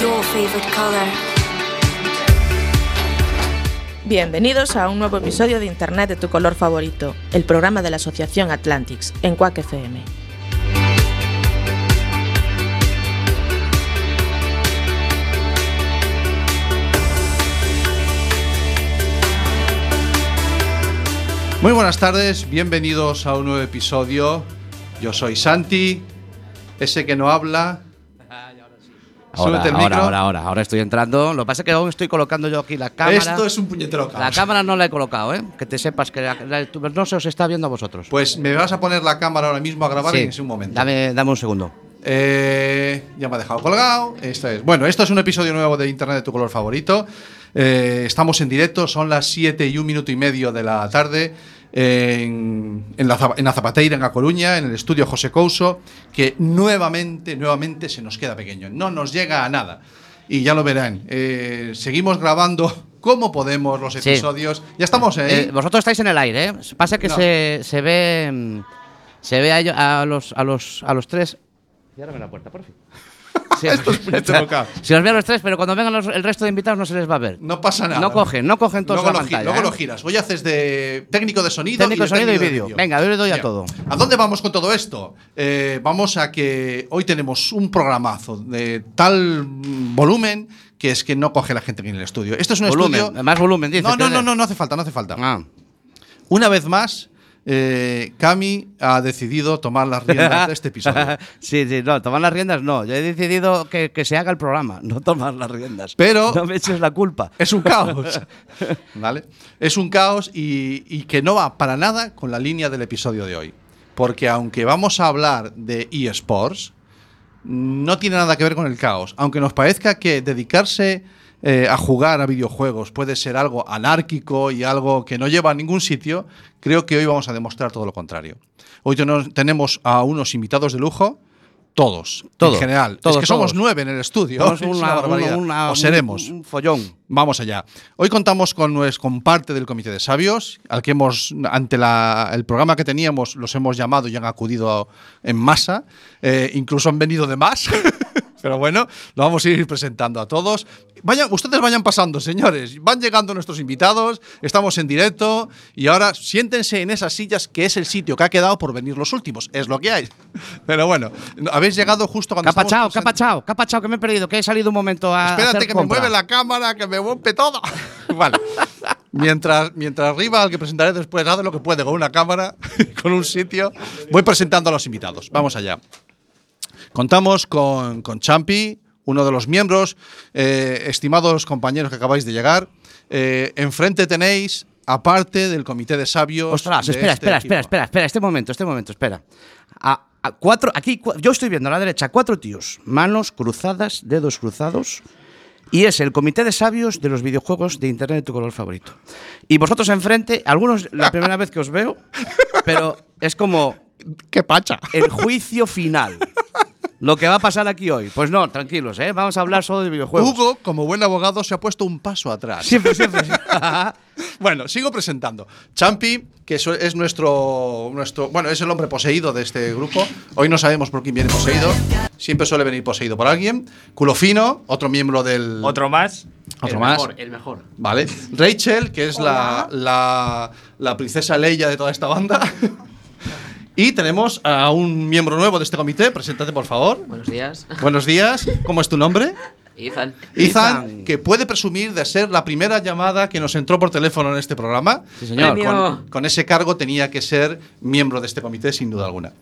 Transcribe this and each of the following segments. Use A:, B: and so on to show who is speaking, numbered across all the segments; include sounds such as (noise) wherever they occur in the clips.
A: Your favorite color.
B: Bienvenidos a un nuevo episodio de Internet de tu color favorito, el programa de la Asociación Atlantics en Quack FM.
C: Muy buenas tardes, bienvenidos a un nuevo episodio. Yo soy Santi, ese que no habla.
D: Ahora,
C: el
D: ahora, ahora, ahora, ahora estoy entrando. Lo que pasa es que aún estoy colocando yo aquí la cámara.
C: Esto es un puñetero caos.
D: La cámara no la he colocado, ¿eh? Que te sepas que la- no se os está viendo a vosotros.
C: Pues me vas a poner la cámara ahora mismo a grabar
D: Sí.
C: en ese momento.
D: Dame, dame un segundo.
C: Eh, ya me ha dejado colgado. Esto es. Bueno, esto es un episodio nuevo de Internet de tu color favorito. Eh, estamos en directo, son las 7 y un minuto y medio de la tarde. En, en la, en la Zapateira, en A Coruña, en el estudio José Couso, que nuevamente, nuevamente se nos queda pequeño. No nos llega a nada. Y ya lo verán. Eh, seguimos grabando (laughs) como podemos los
D: Sí.
C: episodios. Ya estamos ahí.
D: Eh, vosotros estáis en el aire, ¿eh? Pasa que
C: No.
D: se, se ve. Se ve a, a los, a, los, a los tres. Ciérrame la puerta, por fin. Sí,
C: Esto es (laughs) puñetero caos.
D: Si os veo a los tres, pero cuando vengan los- el resto de invitados no se les va a ver.
C: No pasa nada.
D: No cogen, no cogen todos
C: luego
D: la
C: lo,
D: pantalla,
C: luego
D: ¿eh?
C: lo giras. Hoy haces de técnico de sonido
D: Técnico
C: y
D: de sonido y
C: de
D: vídeo. Venga, yo le doy a todo.
C: ¿A dónde vamos con todo esto? Eh, vamos a que hoy tenemos un programazo de tal volumen que es que no coge la gente aquí en el estudio. Esto es un
D: Volumen,
C: estudio.
D: más volumen, dices,
C: No, no, no, no, no hace falta, no hace falta.
D: Ah.
C: Una vez más, eh, Cami ha decidido tomar las riendas de este episodio. (laughs)
D: sí, sí, no, tomar las riendas no. Yo he decidido que, que se haga el programa, no tomar las riendas.
C: Pero-
D: No me eches la culpa.
C: Es un caos. (laughs) ¿Vale? Es un caos y, y que no va para nada con la línea del episodio de hoy. Porque aunque vamos a hablar de eSports, no tiene nada que ver con el caos. Aunque nos parezca que dedicarse eh, a jugar a videojuegos puede ser algo anárquico y algo que no lleva a ningún sitio, creo que hoy vamos a demostrar todo lo contrario. Hoy tenemos a unos invitados de lujo. Todos,
D: Todo,
C: en general.
D: todos,
C: es que somos
D: todos.
C: nueve en el estudio.
D: Somos (laughs)
C: Es una
D: una-
C: barbaridad.
D: una-
C: o seremos.
D: Un, un follón.
C: Vamos allá. Hoy contamos con, con parte del Comité de Sabios, al que hemos, ante la- el programa que teníamos, los hemos llamado y han acudido en masa. Eh, incluso han venido de más. (laughs) Pero bueno, lo vamos a ir presentando a todos. Vayan, ustedes vayan pasando, señores. Van llegando nuestros invitados, estamos en directo y ahora siéntense en esas sillas que es el sitio que ha quedado por venir los últimos. Es lo que hay. (laughs) Pero bueno, habéis llegado justo cuando
D: Capa
C: estamos
D: chao,
C: present-
D: capa chao, capa chao, que me he perdido, que he salido un momento a.
C: Espérate
D: hacer
C: que
D: compra.
C: me mueve la cámara, que me rompe todo. (laughs) vale. Mientras, mientras arriba, al que presentaré después, hace lo que puede con una cámara, (laughs) con un sitio, voy presentando a los invitados. Vamos allá. Contamos con, con Champi, uno de los miembros, eh, estimados compañeros que acabáis de llegar. Eh, enfrente tenéis, aparte del comité de sabios.
D: Ostras,
C: de
D: espera,
C: este
D: espera,
C: equipo.
D: espera, espera, espera, este momento, este momento, espera. A, a cuatro, aquí, yo estoy viendo a la derecha cuatro tíos, manos cruzadas, dedos cruzados, y es el comité de sabios de los videojuegos de internet de tu color favorito. Y vosotros enfrente, algunos la primera vez que os veo, pero es como (laughs)
C: ¡Qué pacha!
D: el juicio final. (laughs) Lo que va a pasar aquí hoy. Pues no, tranquilos, ¿eh? Vamos a hablar solo de videojuegos.
C: Hugo, como buen abogado, se ha puesto un paso atrás.
D: Siempre, siempre. (laughs)
C: Bueno, sigo presentando. Champi, que es nuestro, nuestro. Bueno, es el hombre poseído de este grupo. Hoy no sabemos por quién viene poseído. Siempre suele venir poseído por alguien. Culofino, otro miembro del.
E: Otro más.
C: Otro
E: el
C: más.
E: Mejor, el mejor.
C: Vale. Rachel, que es la, la, la princesa Leia de toda esta banda. (laughs) y tenemos a un miembro nuevo de este comité. Preséntate, por favor.
F: Buenos días.
C: Buenos días. ¿Cómo es tu nombre?
F: Ethan.
C: Ethan,
D: Ethan.
C: que puede presumir de ser la primera llamada que nos entró por teléfono en este programa.
D: Sí, señor.
C: Con, con ese cargo tenía que ser miembro de este comité, sin duda alguna.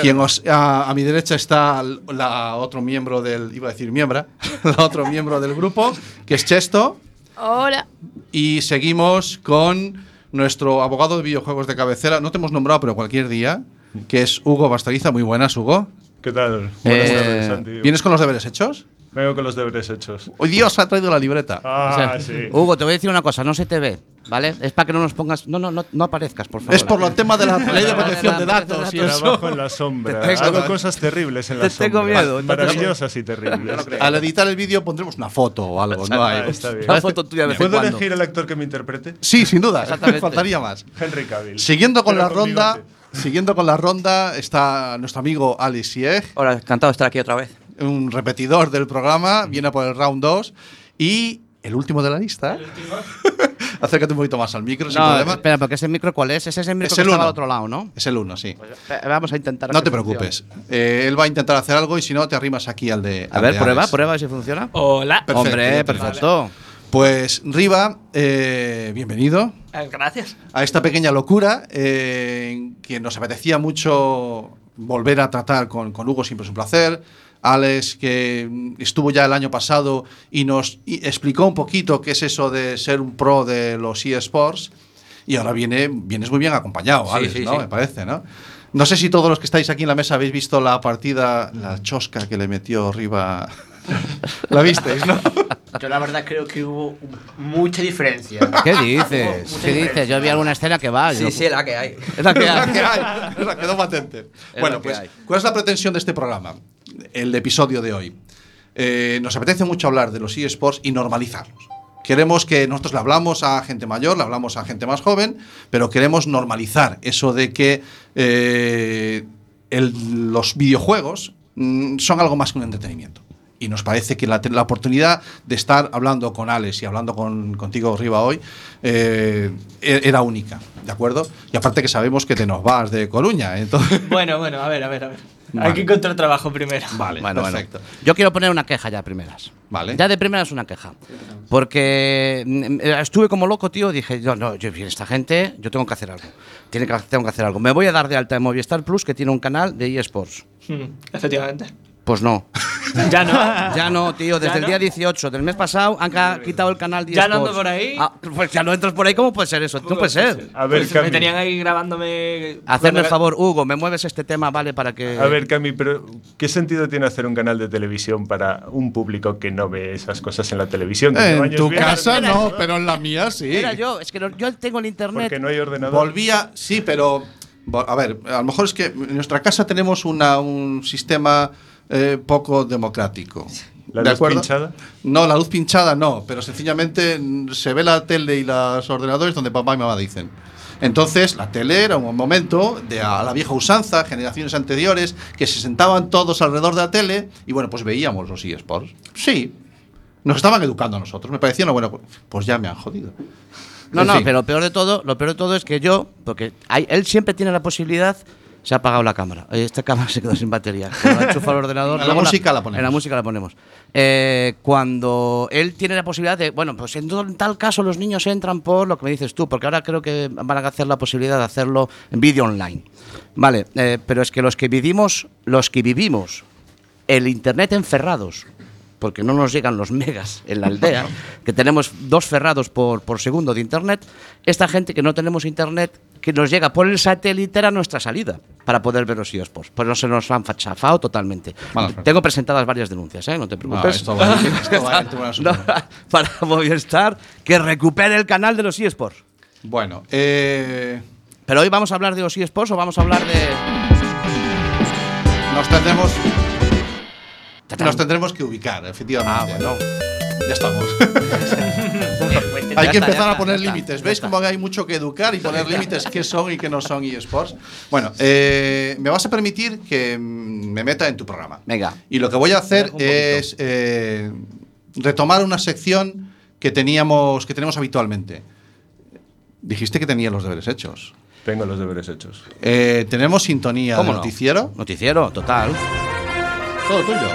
C: Quien os- a, a mi derecha está la otro miembro del. iba a decir miembra, (laughs) la otro miembro del grupo, que es Chesto.
B: Hola.
C: Y seguimos con nuestro abogado de videojuegos de cabecera. No te hemos nombrado, pero cualquier día, que es Hugo Bastariza. Muy buenas, Hugo.
G: ¿Qué tal? Buenas
D: Eh,
G: tardes, Santi.
C: ¿Vienes con los deberes hechos?
E: Vengo con los deberes hechos.
C: Hoy Dios ha traído la libreta.
E: Ah,
D: O sea,
E: sí.
D: Hugo, te voy a decir una cosa, no se te ve, ¿vale? Es para que no nos pongas. No, no, no, no aparezcas, por favor.
C: Es por el tema de la (laughs) ley de protección de datos y eso.
E: Trabajo en la sombra.
D: Te tengo-
E: Hago cosas terribles en la
D: te tengo
E: sombra.
D: miedo,
E: Maravillosas y terribles.
C: Al editar el vídeo pondremos una foto o algo, ¿no? Hay-
E: está bien.
D: Una foto tuya de
E: ¿Puedo
D: cuando.
E: elegir el actor que me interprete?
C: Sí, sin duda. (laughs)
D: Exactamente.
C: Faltaría más.
E: Henry Cavill.
C: Siguiendo con
E: Pero
C: la ronda, siguiendo con la ronda está nuestro amigo Alex Sieg,
F: Hola, encantado de estar aquí otra vez.
C: Un repetidor del programa, viene por el round 2 y el último de la lista. (laughs) Acércate un poquito más al micro, sin problema.
D: espera, porque ese micro, ¿cuál es? Ese es el micro
C: Es
D: que
C: el
D: estaba
C: uno.
D: al otro lado, ¿no?
C: Es el 1, sí.
D: Eh, Vamos a intentar.
C: No
D: que
C: te preocupes. Eh, él va a intentar hacer algo y si no, te arrimas aquí al de.
D: A
C: al
D: ver,
C: de
D: prueba,
C: Alex.
D: prueba a ver si funciona.
G: Hola.
C: Perfecto,
D: Hombre, perfecto.
C: Pues Riva, eh, bienvenido
G: Gracias.
C: a esta pequeña locura eh, en que nos apetecía mucho volver a tratar con, con Hugo, siempre es un placer. Alex, que mm, estuvo ya el año pasado y nos explicó un poquito qué es eso de ser un pro de los eSports. Y ahora viene, vienes muy bien acompañado, Alex,
F: sí,
C: ¿no?
F: sí.
C: Me parece, ¿no? No sé si todos los que estáis aquí en la mesa habéis visto la partida, la chosca que le metió Riva. (laughs) la visteis, ¿no?
H: Yo la verdad creo que hubo mucha diferencia. (laughs)
D: ¿Qué dices?
H: Mucha
D: ¿Qué dices? Yo vi alguna escena que va.
F: Sí,
D: yo-
F: sí, la que hay.
D: Es la que (laughs)
C: Es la
D: hay.
C: que hay, es la quedó patente.
D: Es
C: bueno, pues,
D: hay.
C: ¿cuál es la pretensión de este programa? El episodio de hoy. Eh, nos apetece mucho hablar de los eSports y normalizarlos. Queremos que nosotros le hablamos a gente mayor, le hablamos a gente más joven, pero queremos normalizar eso de que eh, el- los videojuegos mm, son algo más que un entretenimiento. Y nos parece que la, la oportunidad de estar hablando con Alex y hablando con, contigo, Riva, hoy, eh, e- era única, ¿de acuerdo? Y aparte que sabemos que te nos vas de Coruña, entonces... (laughs)
G: Bueno, bueno, a ver, a ver, a ver.
C: Vale.
G: Hay que encontrar trabajo primero.
C: Vale,
D: Bueno, bueno.
C: perfecto.
D: Yo quiero poner una queja ya primeras.
C: Vale.
D: Ya de primeras una queja. Porque mm, estuve como loco, tío. Dije, yo, no, yo, esta gente, yo tengo que hacer algo. Tiene que, tengo que hacer algo. Me voy a dar de alta en Movistar Plus, que tiene un canal de eSports.
G: Hmm, efectivamente.
D: Pues no. (laughs)
G: Ya no.
D: Ya no, tío. Desde
G: ¿Ya
D: el
G: no?
D: día 18 del mes pasado han ca- quitado el canal de
G: ¿Ya no ando por ahí?
D: Ah, pues ya no entras por ahí. ¿Cómo puede ser eso? No puede ser.
E: A ver,
G: Pues me
E: Cami.
G: tenían ahí grabándome.
D: Hacerme el favor, Hugo, me mueves este tema, ¿vale? Para que.
E: A ver, Cami, pero ¿qué sentido tiene hacer un canal de televisión para un público que no ve esas cosas en la televisión? Que
C: En tu casa no, pero en la mía sí.
D: Era yo, es que yo tengo el internet.
E: Porque no hay ordenador.
C: Volvía, sí, pero. A ver, a lo mejor es que en nuestra casa tenemos una, un sistema eh, poco democrático.
E: ¿La
C: ¿De
E: luz
C: acuerdo?
E: pinchada?
C: No, la luz pinchada no, pero sencillamente se ve la tele y los ordenadores donde papá y mamá dicen. Entonces, la tele era un momento de a la vieja usanza, generaciones anteriores, que se sentaban todos alrededor de la tele y bueno, pues veíamos los eSports. Sí, nos estaban educando a nosotros. Me parecía una buena. Pues ya me han jodido.
D: No,
C: En
D: no,
C: fin.
D: pero lo peor de todo, lo peor de todo es que yo, porque hay- él siempre tiene la posibilidad, se ha apagado la cámara. Eh, Esta cámara (laughs) se quedó sin batería. Cuando la enchufa al ordenador. (laughs)
C: En la música la ponemos.
D: En la música la ponemos. Eh, cuando él tiene la posibilidad de, bueno, pues en, todo- en tal caso los niños entran por lo que me dices tú, porque ahora creo que van a hacer la posibilidad de hacerlo en vídeo online. Vale, eh, pero es que los que vivimos, los que vivimos el internet enferrados, porque no nos llegan los megas en la aldea, (laughs) que tenemos dos ferrados por, por segundo de internet, esta gente que no tenemos internet, que nos llega por el satélite era nuestra salida para poder ver los eSports. Pues no se nos han chafado totalmente.
C: Mala.
D: Tengo presentadas varias denuncias, ¿eh? no te
C: No,
D: preocupes.
C: esto va, (laughs) esto va en Tribunal
D: No,
C: Supremo. (laughs)
D: para Movistar, que recupere el canal de los eSports.
C: Bueno, eh,
D: Pero hoy vamos a hablar de los eSports o vamos a hablar de...
C: nos tendremos. Nos tendremos que ubicar, efectivamente.
D: Ah, bueno.
C: Ya estamos. (laughs)
D: Ya
C: hay que
D: está,
C: empezar a poner límites. ¿Veis cómo hay mucho que educar y poner límites qué son y qué no son eSports? Bueno, eh, me vas a permitir que me meta en tu programa.
D: Venga.
C: Y lo que voy a hacer es eh, retomar una sección que teníamos, que tenemos habitualmente. Dijiste que tenía los deberes hechos.
E: Tengo los deberes hechos.
C: Eh, tenemos sintonía de
D: ¿Cómo no?
C: noticiero.
D: Noticiero, total.
C: Todo tuyo.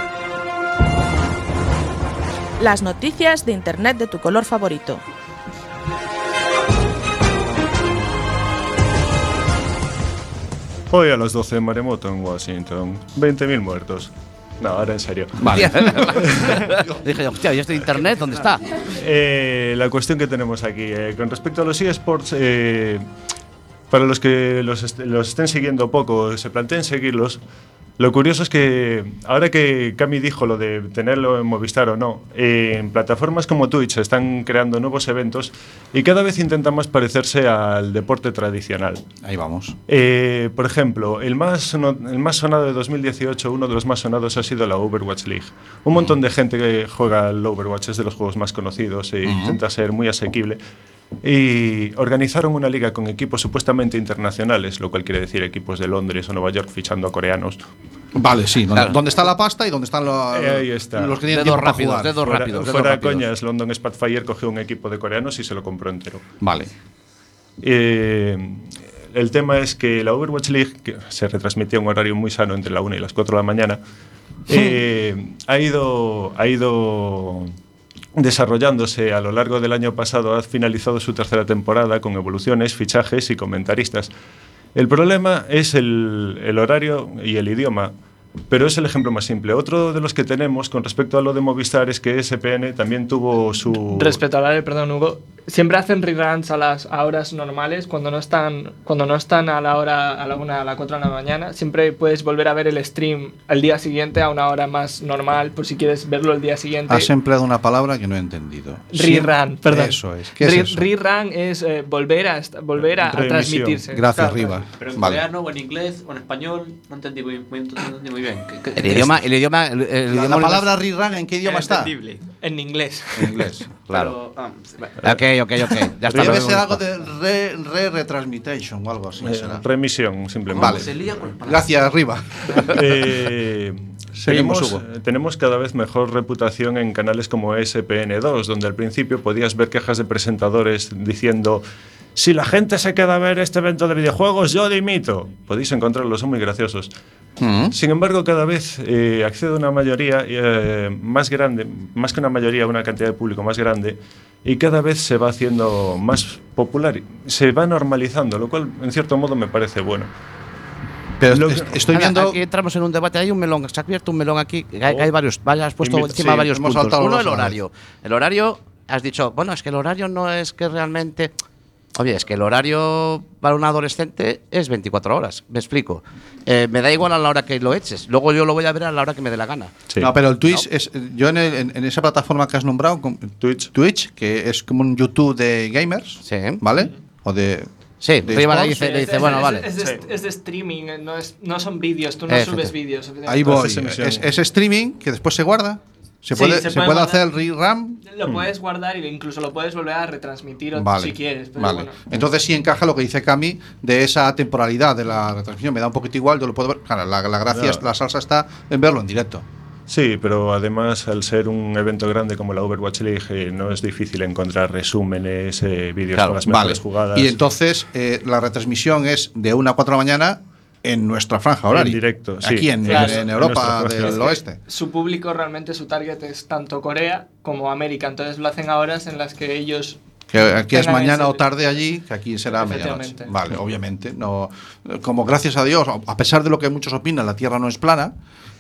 B: Las noticias de Internet de tu color favorito.
E: Hoy a las 12 maremoto en Washington. 20.000 muertos. No, ahora en serio.
C: Vale. (laughs)
D: Dije, hostia, ¿y este internet dónde está?
E: Eh, la cuestión que tenemos aquí, eh, con respecto a los eSports, eh, para los que los, est- los estén siguiendo poco, se planteen seguirlos, Lo curioso es que ahora que Cami dijo lo de tenerlo en Movistar o no, eh, en plataformas como Twitch están creando nuevos eventos y cada vez intentan más parecerse al deporte tradicional.
C: Ahí vamos.
E: Eh, por ejemplo, el más, el más sonado de 2018, uno de los más sonados ha sido la Overwatch League. Un montón de gente que juega al Overwatch, es de los juegos más conocidos e intenta ser muy asequible. Y organizaron una liga con equipos supuestamente internacionales, lo cual quiere decir equipos de Londres o Nueva York fichando a coreanos.
C: Vale, sí. Donde,
D: Claro.
C: donde está la pasta y donde están los,
E: Eh, ahí está.
C: los que tienen
D: Dedos rápidos,
C: jugar.
D: dedos
E: fuera
D: rápidos, dedos
E: fuera
D: rápidos.
E: coñas, London Spitfire cogió un equipo de coreanos y se lo compró entero.
C: Vale.
E: Eh, el tema es que la Overwatch League, que se retransmitía a un horario muy sano entre la 1 y las 4 de la mañana, eh, ha, ido, ha ido desarrollándose a lo largo del año pasado, ha finalizado su tercera temporada con evoluciones, fichajes y comentaristas. El problema es el, el horario y el idioma. Pero es el ejemplo más simple. Otro de los que tenemos con respecto a lo de Movistar es que SPN también tuvo su...
G: Respecto al horario, perdón, Hugo, siempre hacen reruns a las a horas normales cuando no están cuando no están a la hora a la 1 a la 4 de la mañana. Siempre puedes volver a ver el stream al día siguiente a una hora más normal por si quieres verlo el día siguiente.
C: Has empleado una palabra que no he entendido.
G: Rerun, perdón.
C: Eso es. ¿Qué es eso?
G: Rerun es eh, volver a volver a, a transmitirse.
C: Gracias,
G: Claro,
C: Riva.
H: Pero en
C: Vale.
H: coreano o en inglés o en español no entendí muy, muy- no entendí muy bien. ¿Qué- qué-
D: El idioma, el idioma, el, el
C: La,
D: idioma
C: la palabra rerun, ¿en qué idioma está?
H: entendible.
G: En inglés. (laughs)
C: En inglés. (laughs)
D: Claro.
H: Pero, ah.
D: Ok, ok, ok. Ya está.
C: Debe ser algo de re, re retransmitation o algo así.
E: eh,
C: será.
E: remisión, simplemente.
C: Vale.
H: Se lía con.
C: Gracias, arriba. (laughs)
E: Eh,
C: Seguimos,
E: tenemos cada vez mejor reputación en canales como SPN2, donde al principio podías ver quejas de presentadores diciendo si la gente se queda a ver este evento de videojuegos, yo dimito. Podéis encontrarlos, son muy graciosos.
C: Mm.
E: Sin embargo, cada vez eh, accede una mayoría eh, más grande, más que una mayoría, una cantidad de público más grande, y cada vez se va haciendo más popular, se va normalizando, lo cual en cierto modo me parece bueno.
C: Pero
E: que-
C: estoy viendo.
D: Aquí entramos en un debate. Hay un melón. Se ha abierto un melón aquí. Hay, que hay varios. vaya, Has puesto
E: Invita-
D: encima
C: sí,
D: varios puntos. Uno, el horario. El horario, has dicho, bueno, es que el horario no es que realmente. Oye, es que el horario para un adolescente es 24 horas. Me explico. Eh, me da igual a la hora que lo eches. Luego yo lo voy a ver a la hora que me dé la gana.
E: Sí.
C: No, pero el Twitch es. Yo en, el- en- en esa plataforma que has nombrado,
E: Twitch.
C: Twitch, que es como un YouTube de gamers,
D: Sí.
C: ¿vale? O de.
D: Sí, Riva le dice, le dice
G: es-
D: bueno,
G: es-
D: vale.
G: Es, de, es de streaming, no, es, no son vídeos, tú no subes vídeos.
C: Ahí voy. Es streaming que después se guarda. Se
G: Sí,
C: puede,
G: se
C: se
G: puede
C: puede hacer rerun.
G: Lo puedes guardar e incluso lo puedes volver a retransmitir
C: Vale.
G: si quieres. Pero
C: vale.
G: bueno.
C: Entonces sí encaja lo que dice Cami de esa temporalidad de la retransmisión. Me da un poquito igual, yo lo puedo ver. Claro, la, la gracia,
E: No.
C: es- la salsa está en verlo en directo.
E: Sí, pero además al ser un evento grande como la Overwatch League eh, no es difícil encontrar resúmenes, eh, vídeos
D: Claro,
E: con las
C: Vale.
E: mejores jugadas.
C: Y entonces eh, la retransmisión es de 1 a 4 de la mañana en nuestra franja horaria.
E: directo, sí.
C: Aquí en,
G: Claro.
C: en Europa
E: En
C: del
E: franja.
C: oeste.
G: Su público realmente, su target es tanto Corea como América. Entonces lo hacen a horas en las que ellos.
C: Que aquí es mañana
G: ese-
C: o tarde allí, que aquí será medianoche. Vale, obviamente. No, como gracias a Dios, a pesar de lo que muchos opinan, la Tierra no es plana.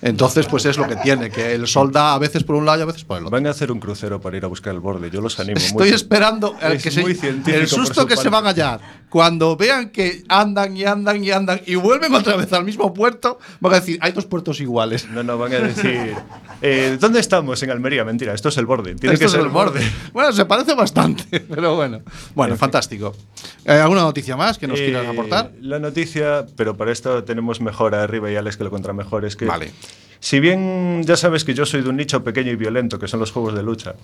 C: Entonces, pues es lo que tiene, que el sol da a veces por un lado y a veces por el otro.
E: Van a hacer un crucero para ir a buscar el borde. Yo los animo
C: Estoy
E: mucho.
C: esperando el,
E: Es
C: que se-
E: muy científico
C: el susto
E: su
C: que se
E: parte.
C: van a hallar. Cuando vean que andan y andan y andan y vuelven otra vez al mismo puerto, van a decir, hay dos puertos iguales.
E: No, no, van a decir. eh, ¿Dónde estamos? En Almería. Mentira, esto es el borde. Tiene
C: Esto
E: que
C: es
E: ser
C: el borde. Bueno, se parece bastante, (laughs) pero bueno. Bueno, fantástico. Eh, ¿Alguna noticia más que nos
E: Eh,
C: quieras aportar?
E: La noticia, pero para esto tenemos mejor a arriba y Alex que lo contra mejor. Es que.
C: Vale.
E: Si bien ya sabes que yo soy de un nicho pequeño y violento, que son los juegos de lucha,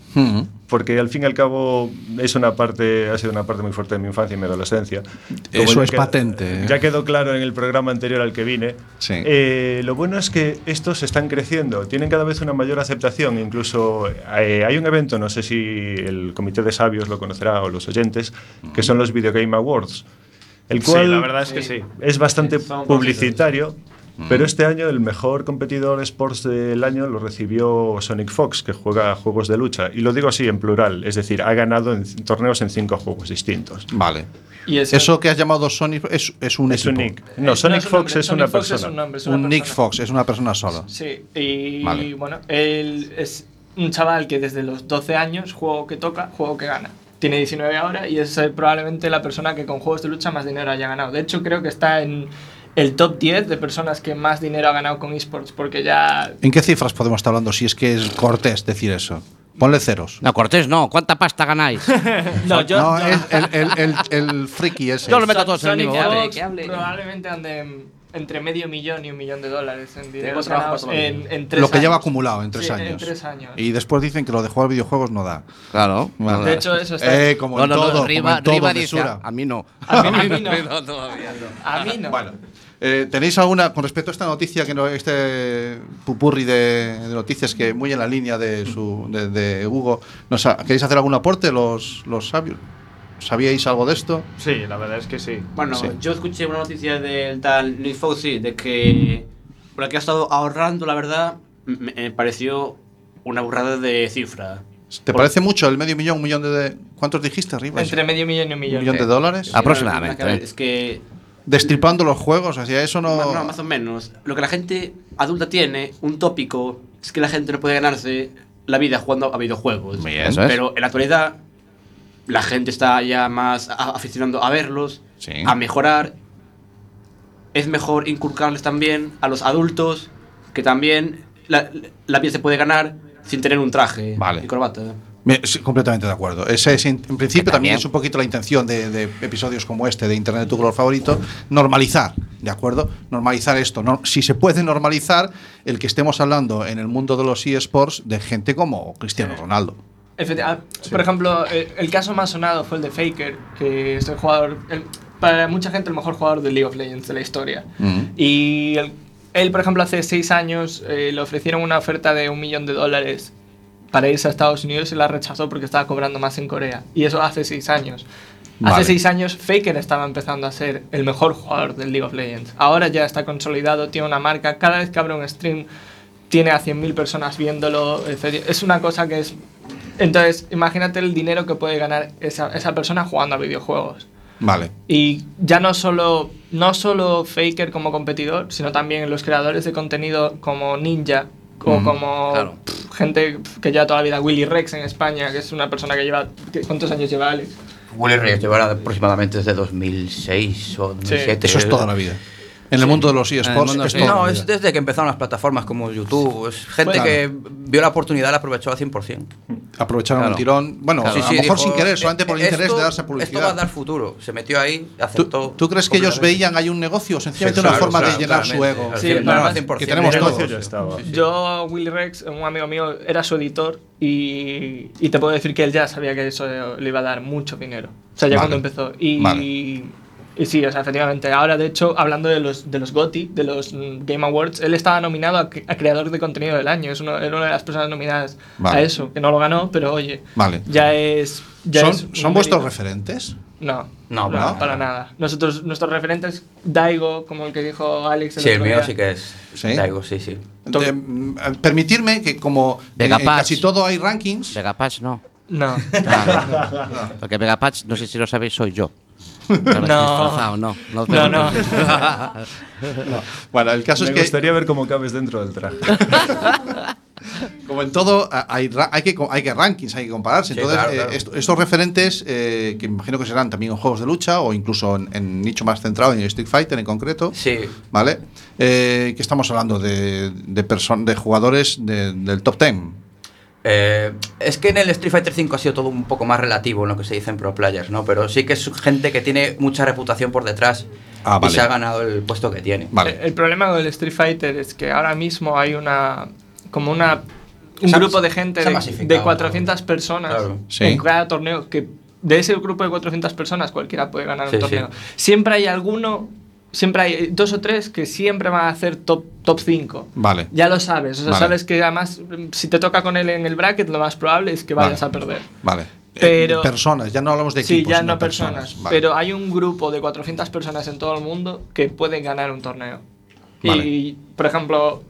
E: porque al fin y al cabo es una parte, ha sido una parte muy fuerte de mi infancia y mi adolescencia.
C: Eso es patente, ¿eh?
E: Ya quedó claro en el programa anterior al que vine.
C: Sí.
E: Eh, lo bueno es que estos están creciendo, tienen cada vez una mayor aceptación. Incluso eh, hay un evento, no sé si el Comité de Sabios lo conocerá o los oyentes, que son los Video Game Awards. El
F: Sí,
E: cual
F: la verdad es que sí.
E: es bastante
H: Sí,
E: publicitario. Pero este año el mejor competidor sports del año lo recibió Sonic Fox, que juega juegos de lucha. Y lo digo así en plural, es decir, ha ganado en torneos en cinco juegos distintos.
C: Vale.
G: Y eso,
C: Eso que has llamado Sonic es, es un
E: Es un nick. No, Sonic Fox es una
G: Fox
E: persona.
G: un, nombre, es una
C: Un Nick. Fox, es una persona sola.
G: Sí, y
C: Vale.
G: bueno, él es un chaval que desde los 12 años, juego que toca, juego que gana. Tiene 19 ahora y es eh, probablemente la persona que con juegos de lucha más dinero haya ganado. De hecho, creo que está en, el top 10 de personas que más dinero ha ganado con esports, porque ya...
C: ¿En qué cifras podemos estar hablando si es que es cortés decir eso? Ponle ceros.
D: No, Cortés, no. ¿Cuánta pasta ganáis? (laughs)
G: No, yo...
C: no,
G: yo-
C: es el, el, el, el friki ese.
D: Yo lo meto
G: Son-
D: todos en el mismo
G: probablemente anden entre medio millón y un millón de dólares en dinero
H: todo
G: en, en tres
C: lo que lleva acumulado en tres
G: Sí,
C: años.
G: En tres años.
C: Y después dicen que lo de jugar videojuegos no da.
D: Claro.
G: De hecho, eso está...
C: Eh, como
D: No,
C: en
D: no, no,
C: todo, como
D: Riva,
C: en todo,
D: Riva dice, a mí no.
G: A mí, a mí no. (laughs)
D: No, todavía no.
G: A mí no.
C: Bueno, eh, ¿tenéis alguna, con respecto a esta noticia, que no, este pupurri de, de noticias que muy en la línea de, su, de, de Hugo, nos ha- ¿queréis hacer algún aporte los, los sabios? ¿Sabíais algo de esto?
E: Sí, la verdad es que sí.
H: Bueno,
C: Sí.
H: yo escuché una noticia del tal Nick Fauci de que por la que ha estado ahorrando, la verdad, me, me pareció una burrada de cifra.
C: ¿Te parece mucho el medio millón, un millón de... de- ¿Cuántos dijiste arriba?
G: Entre medio millón y un millón.
C: ¿Un millón de
G: sí.
C: dólares?
D: Aproximadamente.
H: Es que,
C: Destripando los juegos, hacia eso no...
H: no, más o menos, lo que la gente adulta tiene, un tópico, es que la gente no puede ganarse la vida jugando a videojuegos.
C: Bien.
D: Eso es.
H: Pero en la actualidad, la gente está ya más aficionando a verlos,
C: Sí.
H: a mejorar. Es mejor inculcarles también a los adultos que también la, la vida se puede ganar sin tener un traje
C: Vale.
H: y corbata.
C: Me- sí, completamente de acuerdo. Ese es, en, principio también
D: también.
C: es un poquito la intención de, de episodios como este de Internet tu color favorito, normalizar, ¿de acuerdo? Normalizar esto. No- si se puede normalizar el que estemos hablando en el mundo de los eSports de gente como Cristiano Ronaldo.
G: Ah, Por ejemplo, el, el caso más sonado fue el de Faker, que es el jugador, el- para mucha gente el mejor jugador de League of Legends de la historia.
C: Mm.
G: Y el- él, por ejemplo, hace seis años eh, le ofrecieron una oferta de un millón de dólares para irse a Estados Unidos y la rechazó porque estaba cobrando más en Corea. Y eso hace seis años.
C: Vale.
G: Hace seis años Faker estaba empezando a ser el mejor jugador del League of Legends. Ahora ya está consolidado, tiene una marca. Cada vez que abre un stream tiene a 100.000 personas viéndolo. etc. Es una cosa que es... Entonces, imagínate el dinero que puede ganar esa, esa persona jugando a videojuegos.
C: Vale.
G: Y ya no solo, no solo Faker como competidor, sino también los creadores de contenido como Ninja o
C: Mm,
G: como
D: claro.
G: pff, gente que lleva toda la vida, Willy Rex en España, que es una persona que lleva... ¿qué- ¿Cuántos años lleva Alex?
F: Willy Reyes llevará aproximadamente desde 2006 o 2007.
C: Eso es toda la vida. En el mundo de los eSports es
D: sí.
F: No, es desde que empezaron las plataformas como YouTube. Es gente
G: Claro.
F: que vio la oportunidad y la aprovechó al 100%.
C: Aprovecharon
D: Claro.
C: un tirón. Bueno,
F: Sí,
C: a
F: sí,
C: lo mejor
F: dijo,
C: sin querer, solamente por el
F: "Eh,
C: interés
F: esto-
C: de darse
F: Esto va a
C: publicidad.
F: dar futuro. Se metió ahí,
C: ¿Tú,
F: aceptó.
C: tú crees que ellos veían ahí un negocio o sencillamente
F: Sí,
C: una
F: claro,
C: forma
F: claro,
C: de llenar su ego?
G: Sí,
F: no,
G: además,
F: al 100%.
C: que tenemos
E: El
C: todos.
G: Yo, Willy Rex, un amigo mío, era su editor y, y te puedo decir que él ya sabía que eso le iba a dar mucho dinero. O sea, ya
C: Vale.
G: cuando empezó. Y,
C: Vale.
G: Y sí, o sea, efectivamente. Ahora, de hecho, hablando de los, de los GOTY, de los mm, Game Awards, él estaba nominado a, cre- a Creador de Contenido del Año. Es uno, era una de las personas nominadas
C: Vale.
G: a eso, que no lo ganó, pero oye,
C: Vale.
G: ya es... Ya
C: ¿Son,
G: es
C: ¿son vuestros referentes?
G: No,
F: No,
G: no,
F: no.
G: para nada. Nosotros, nuestros referentes, Daigo, como el que dijo Alex.
F: Sí, el mío
G: día.
F: sí que es.
C: ¿Sí?
F: Daigo, sí, sí.
C: De- mm, permitirme que como en, en
D: Vegapatch.
C: casi todo hay rankings,
D: Vegapatch no.
G: No.
D: No. Porque Vegapatch, no sé si lo sabéis, soy yo.
G: No.
D: disfrazado, no. No,
G: No, (laughs) no.
C: bueno, el caso
E: Me
C: es que
E: gustaría ver cómo cabes dentro del traje. (laughs)
C: como en todo hay, que hay que rankings, hay que compararse.
F: Sí,
C: Entonces,
F: claro,
C: eh,
F: claro.
C: estos referentes eh, que imagino que serán también en juegos de lucha o incluso en, en nicho más centrado en el Street Fighter en concreto,
F: Sí.
C: ¿vale? Eh, que estamos hablando de de, de jugadores de- del top 10.
F: Eh, es que en el Street Fighter V ha sido todo un poco más relativo en lo que se dice en Pro Players, ¿no? Pero sí que es gente que tiene mucha reputación por detrás
C: Ah,
F: y se ha ganado el puesto que tiene.
C: Vale.
G: El problema con el Street Fighter es que ahora mismo hay una. como una. un
F: Se
G: grupo de gente de, de 400 personas
F: Claro.
C: Sí.
G: en cada torneo que de ese grupo de 400 personas cualquiera puede ganar
F: Sí,
G: un torneo.
F: sí.
G: Siempre hay alguno. Siempre hay dos o tres que siempre van a hacer top, top 5.
C: Vale.
G: Ya lo sabes. O sea,
C: Vale.
G: sabes que además, si te toca con él en el bracket, lo más probable es que vayas
C: Vale.
G: a perder.
C: Vale. Eh,
G: Pero-
C: personas, ya no hablamos de
G: Sí,
C: equipos,
G: ya
C: sino
G: no personas.
C: Vale.
G: Pero hay un grupo de 400 personas en todo el mundo que pueden ganar un torneo. Y, por ejemplo,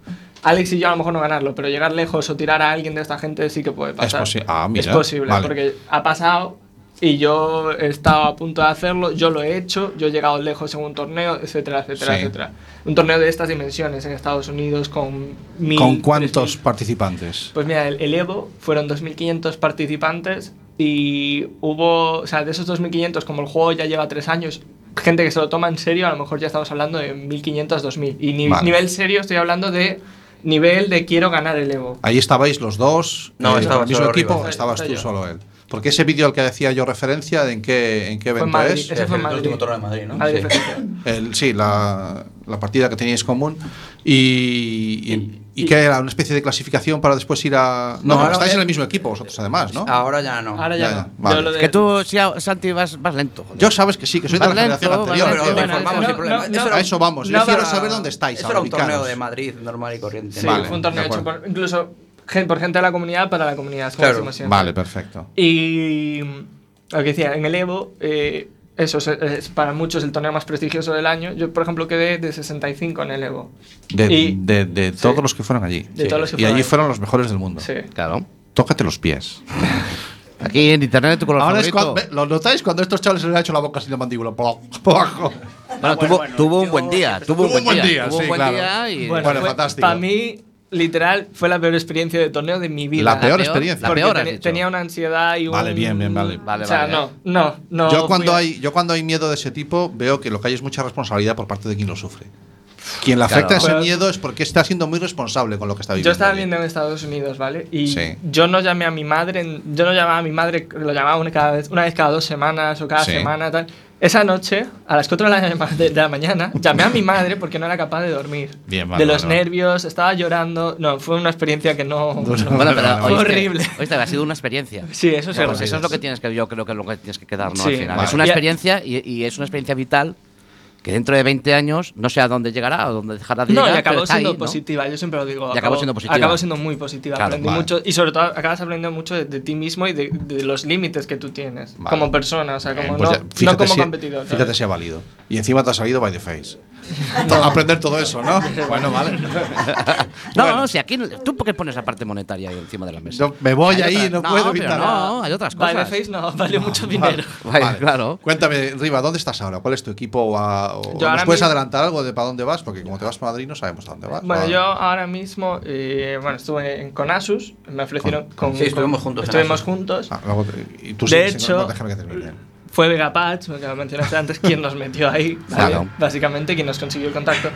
G: Alex y yo a lo mejor no ganarlo, pero llegar lejos o tirar a alguien de esta gente sí que puede pasar.
C: posi- ah, mira,
G: Es posible, porque ha pasado y yo he estado a punto de hacerlo, yo lo he hecho, yo he llegado lejos en un torneo, etcétera, etcétera,
C: Sí.
G: etcétera. Un torneo de estas dimensiones en Estados Unidos con mil,
C: ¿Con cuántos
G: mil.
C: participantes?
G: Pues mira, el, el Evo fueron 2.500 participantes y hubo, o sea, de esos 2.500, como el juego ya lleva tres años, gente que se lo toma en serio, a lo mejor ya estamos hablando de 1500, 2000. Y ni-
C: Vale.
G: nivel serio estoy hablando de nivel de quiero ganar el Evo.
C: Ahí estabais los dos.
F: No,
C: eh,
F: estaba
C: el mismo
F: solo
C: equipo,
F: Rivas.
C: estabas
G: Estaba
C: tú solo él. Porque ese vídeo al que decía yo referencia, ¿en qué, en qué evento
G: Madrid,
C: es?
G: ese fue
F: el
G: Madrid.
F: último torneo de Madrid, ¿no?
G: Madrid
F: Sí.
C: El- sí, la, la partida que teníais común. Y, y, y que era una especie de clasificación para después ir a. No,
F: No,
C: estáis
F: es-
C: en el mismo equipo vosotros, además, ¿no?
F: Ahora ya no.
G: Ahora ya,
C: Ya, vale.
G: De-
D: Que tú, si a- Santi, vas, vas lento. joder.
C: Yo sabes que sí, que soy de
D: Vas
C: la generación
D: lento, vas
C: anterior.
D: lento.
F: pero informamos
G: no,
F: sin problema.
G: no,
F: Eso
C: a eso vamos. Yo quiero saber dónde estáis.
F: Eso era un torneo de Madrid normal y corriente.
G: Sí,
C: Vale,
G: fue un torneo
C: de
G: hecho incluso por gente de la comunidad para la comunidad.
F: Claro.
C: Vale, perfecto.
G: Y lo que decía, en el Evo, eh, eso es, es para muchos el torneo más prestigioso del año. Yo, por ejemplo, quedé de 65 en el Evo.
C: De,
G: Y-
C: de- de
G: sí.
C: todos los que fueron allí.
G: De todos los que
C: y
G: fueron
C: allí fueron los mejores del mundo.
G: Sí.
D: Claro.
C: Tócate los pies. (laughs)
D: Aquí en internet tu color
C: Ahora es cuando, ¿Lo notáis cuando a estos chavales se les ha hecho la boca sin la mandíbula? Por abajo.
D: Bueno, tuvo, tuvo un buen día. Tuvo un buen día. Tuvo
C: sí,
D: un buen
C: claro.
D: día y.
G: Bueno,
C: Bueno,
G: fue-
C: fantástico.
G: Para mí, literal, fue la peor experiencia de torneo de mi vida.
C: La peor
D: peor,
C: experiencia.
D: la
G: Porque
D: peor, dicho.
G: tenía una ansiedad y un...
C: Vale, bien, bien, vale.
D: Vale,
G: o sea,
D: vale.
G: no, no, no.
C: yo, cuando
G: a-
C: hay, yo cuando hay miedo de ese tipo veo que lo que hay es mucha responsabilidad por parte de quien lo sufre. Quien le
D: Claro.
C: afecta ese
G: Pues-
C: miedo es porque está siendo muy responsable con lo que está viviendo.
G: Yo estaba viviendo en Estados Unidos, ¿vale? Y
C: Sí.
G: yo no llamé a mi madre, yo no llamaba a mi madre, lo llamaba una, cada vez, una vez cada dos semanas o cada
C: Sí.
G: semana, tal. Esa noche, a las 4 de la, mañana, llamé a mi madre porque no era capaz de dormir.
C: Bien, vale,
G: de los
C: vale, vale.
G: nervios, estaba llorando. No, fue una experiencia que no. no-
D: Bueno, pero
G: Fue horrible.
D: oíste, ha sido una experiencia.
G: Sí, eso sí.
D: Pues eso es lo que tienes que, yo creo que es lo que tienes que quedar, ¿no?
G: Sí.
D: Al final. Es una experiencia y, y es una experiencia vital que dentro de 20 años no sé a dónde llegará o dónde dejará de
G: No,
D: llegar.
G: y acabó siendo
D: ahí, ¿no?
G: positiva, yo siempre lo digo.
D: Y acabó siendo positiva.
G: Acabó siendo muy positiva.
D: Claro,
G: Aprendí
C: vale.
G: mucho y sobre todo acabas aprendiendo mucho de, de ti mismo y de, de los límites que tú tienes
C: Vale.
G: como persona, o sea, como
C: Pues
G: no,
C: ya,
G: no como
C: si,
G: competidor. ¿sabes?
C: Fíjate si ha valido. Y encima te ha salido by the face. (laughs) Aprender todo eso, ¿no? bueno, vale. (laughs)
D: No,
C: Bueno.
D: no, si aquí. ¿Tú por qué pones la parte monetaria ahí encima de la mesa?
C: Yo me voy
D: Hay
C: ahí, no, puedo
D: pero
C: evitar.
D: No, hay otras cosas.
G: face no, vale mucho dinero.
D: Vale, claro.
C: Cuéntame, Riva, ¿dónde estás ahora? ¿Cuál es tu equipo? O, a- o-
G: Yo
C: ¿Nos puedes
G: mismo-
C: adelantar algo de para dónde vas? Porque como te vas para Madrid no sabemos a dónde vas.
G: Bueno,
C: Ah.
G: yo ahora mismo, eh, bueno, estuve en, con Asus, me ofrecieron con...
F: Sí, estuvimos juntos
G: Estuvimos juntos.
C: Ah, luego y tú
G: De hecho-
C: no, déjame que termine.
G: Fue Vegapatch, que lo mencionaste antes, quien nos metió ahí, ¿vale?
D: Claro.
G: básicamente, quien nos consiguió el contacto.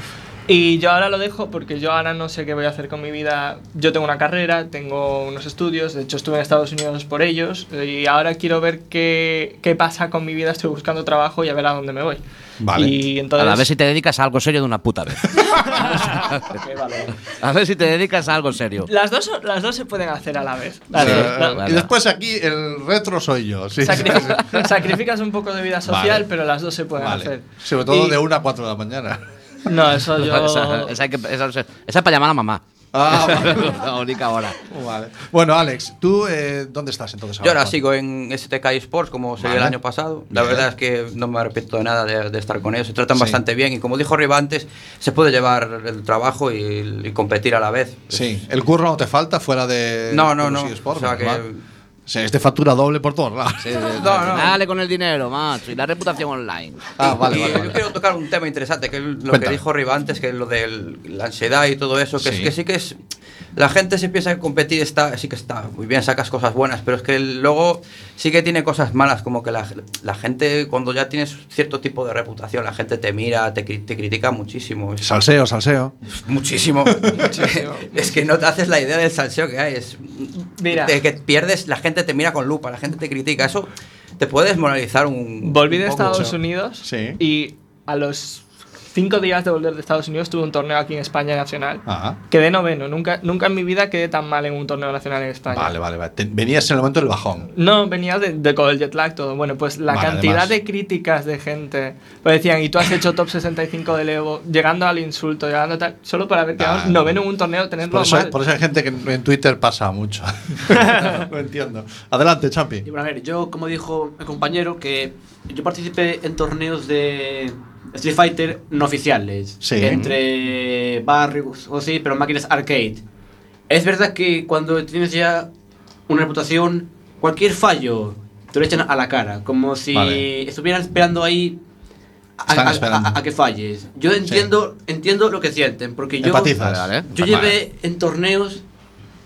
G: Y yo ahora lo dejo porque yo ahora no sé qué voy a hacer con mi vida. Yo tengo una carrera, tengo unos estudios, de hecho estuve en Estados Unidos por ellos, y ahora quiero ver qué, qué pasa con mi vida, estoy buscando trabajo y a ver a dónde me voy.
C: Vale.
G: Y entonces...
D: A ver si te dedicas a algo serio de una puta vez. (laughs)
G: Valor.
D: A ver si te dedicas a algo serio.
G: Las dos, las dos se pueden hacer a la vez.
C: Sí,
G: Vale,
C: eh,
G: no,
D: vale.
C: Y después aquí el retro soy yo. Sí,
G: Sacrific- (laughs) sacrificas un poco de vida social,
C: Vale.
G: pero las dos se pueden
C: Vale.
G: hacer.
C: Sobre todo
G: Y-
C: de 1 a 4 de la mañana.
G: No, eso (laughs) yo.
D: Esa, esa esa- esa- es para llamar a mamá.
C: Ah, (laughs) vale.
D: la única hora.
C: Vale. Bueno, Alex, ¿tú eh, dónde estás entonces
F: Yo ahora sigo en STK Sports como seguí el
C: Vale.
F: año pasado. La
C: Bien.
F: verdad es que no me arrepiento de nada de, de estar con ellos. Se tratan
C: Sí.
F: bastante bien y como dijo Riva antes, se puede llevar el trabajo y, y competir a la vez.
C: Sí, el curro no te falta fuera de.
F: No, no, no.
C: los eSports,
F: O sea que-
C: sea, es de factura doble por todos lados.
F: No, no.
D: Dale con el dinero, macho. Y la reputación online.
C: Ah, vale,
F: y
C: vale,
F: yo
C: vale.
F: quiero tocar un tema interesante, que es lo
C: Cuéntame.
F: que dijo Riva antes, que es lo de la ansiedad y todo eso, que,
C: Sí.
F: es, que sí que es... La gente se piensa que competir está, sí que está muy bien, sacas cosas buenas, pero es que luego sí que tiene cosas malas, como que la, la gente cuando ya tienes cierto tipo de reputación, la gente te mira, te, cri- te critica muchísimo. Es-
C: Salseo, salseo.
F: Muchísimo. (laughs) es que no te haces la idea del salseo que hay. Es
G: Mira.
F: de que pierdes, la gente te mira con lupa, la gente te critica. Eso te puede desmoralizar un.
G: Volví
F: un
G: de
F: poco.
G: Estados Unidos
C: Sí.
G: y a los cinco días de volver de Estados Unidos tuve un torneo aquí en España nacional.
C: Ajá.
G: Quedé noveno. Nunca, nunca en mi vida quedé tan mal en un torneo nacional en España.
C: Vale, vale, vale. Venías en el momento del bajón.
G: No, venía de, de con el jet lag todo. Bueno, pues la
C: Vale,
G: cantidad
C: además.
G: de críticas de gente. Pues decían, y tú has hecho top 65 del Evo, llegando al insulto, llegando a tal, solo para ver que
C: Ah,
G: noveno en un torneo, tenerlo
C: Por eso,
G: mal.
C: por eso hay gente que en Twitter pasa mucho. (laughs) no entiendo. Adelante, Champi.
H: Y bueno, a ver, yo, como dijo el compañero, que yo participé en torneos de Street Fighter no oficiales.
C: Sí.
H: Entre barrios o sí, pero máquinas arcade. Es verdad que cuando tienes ya una reputación, cualquier fallo te lo echan a la cara. Como si
C: Vale.
H: estuvieran esperando ahí a, a-
C: esperando.
H: a- a que falles. Yo entiendo, entiendo lo que sienten, porque yo...
C: Empatizas.
H: Yo llevé en torneos,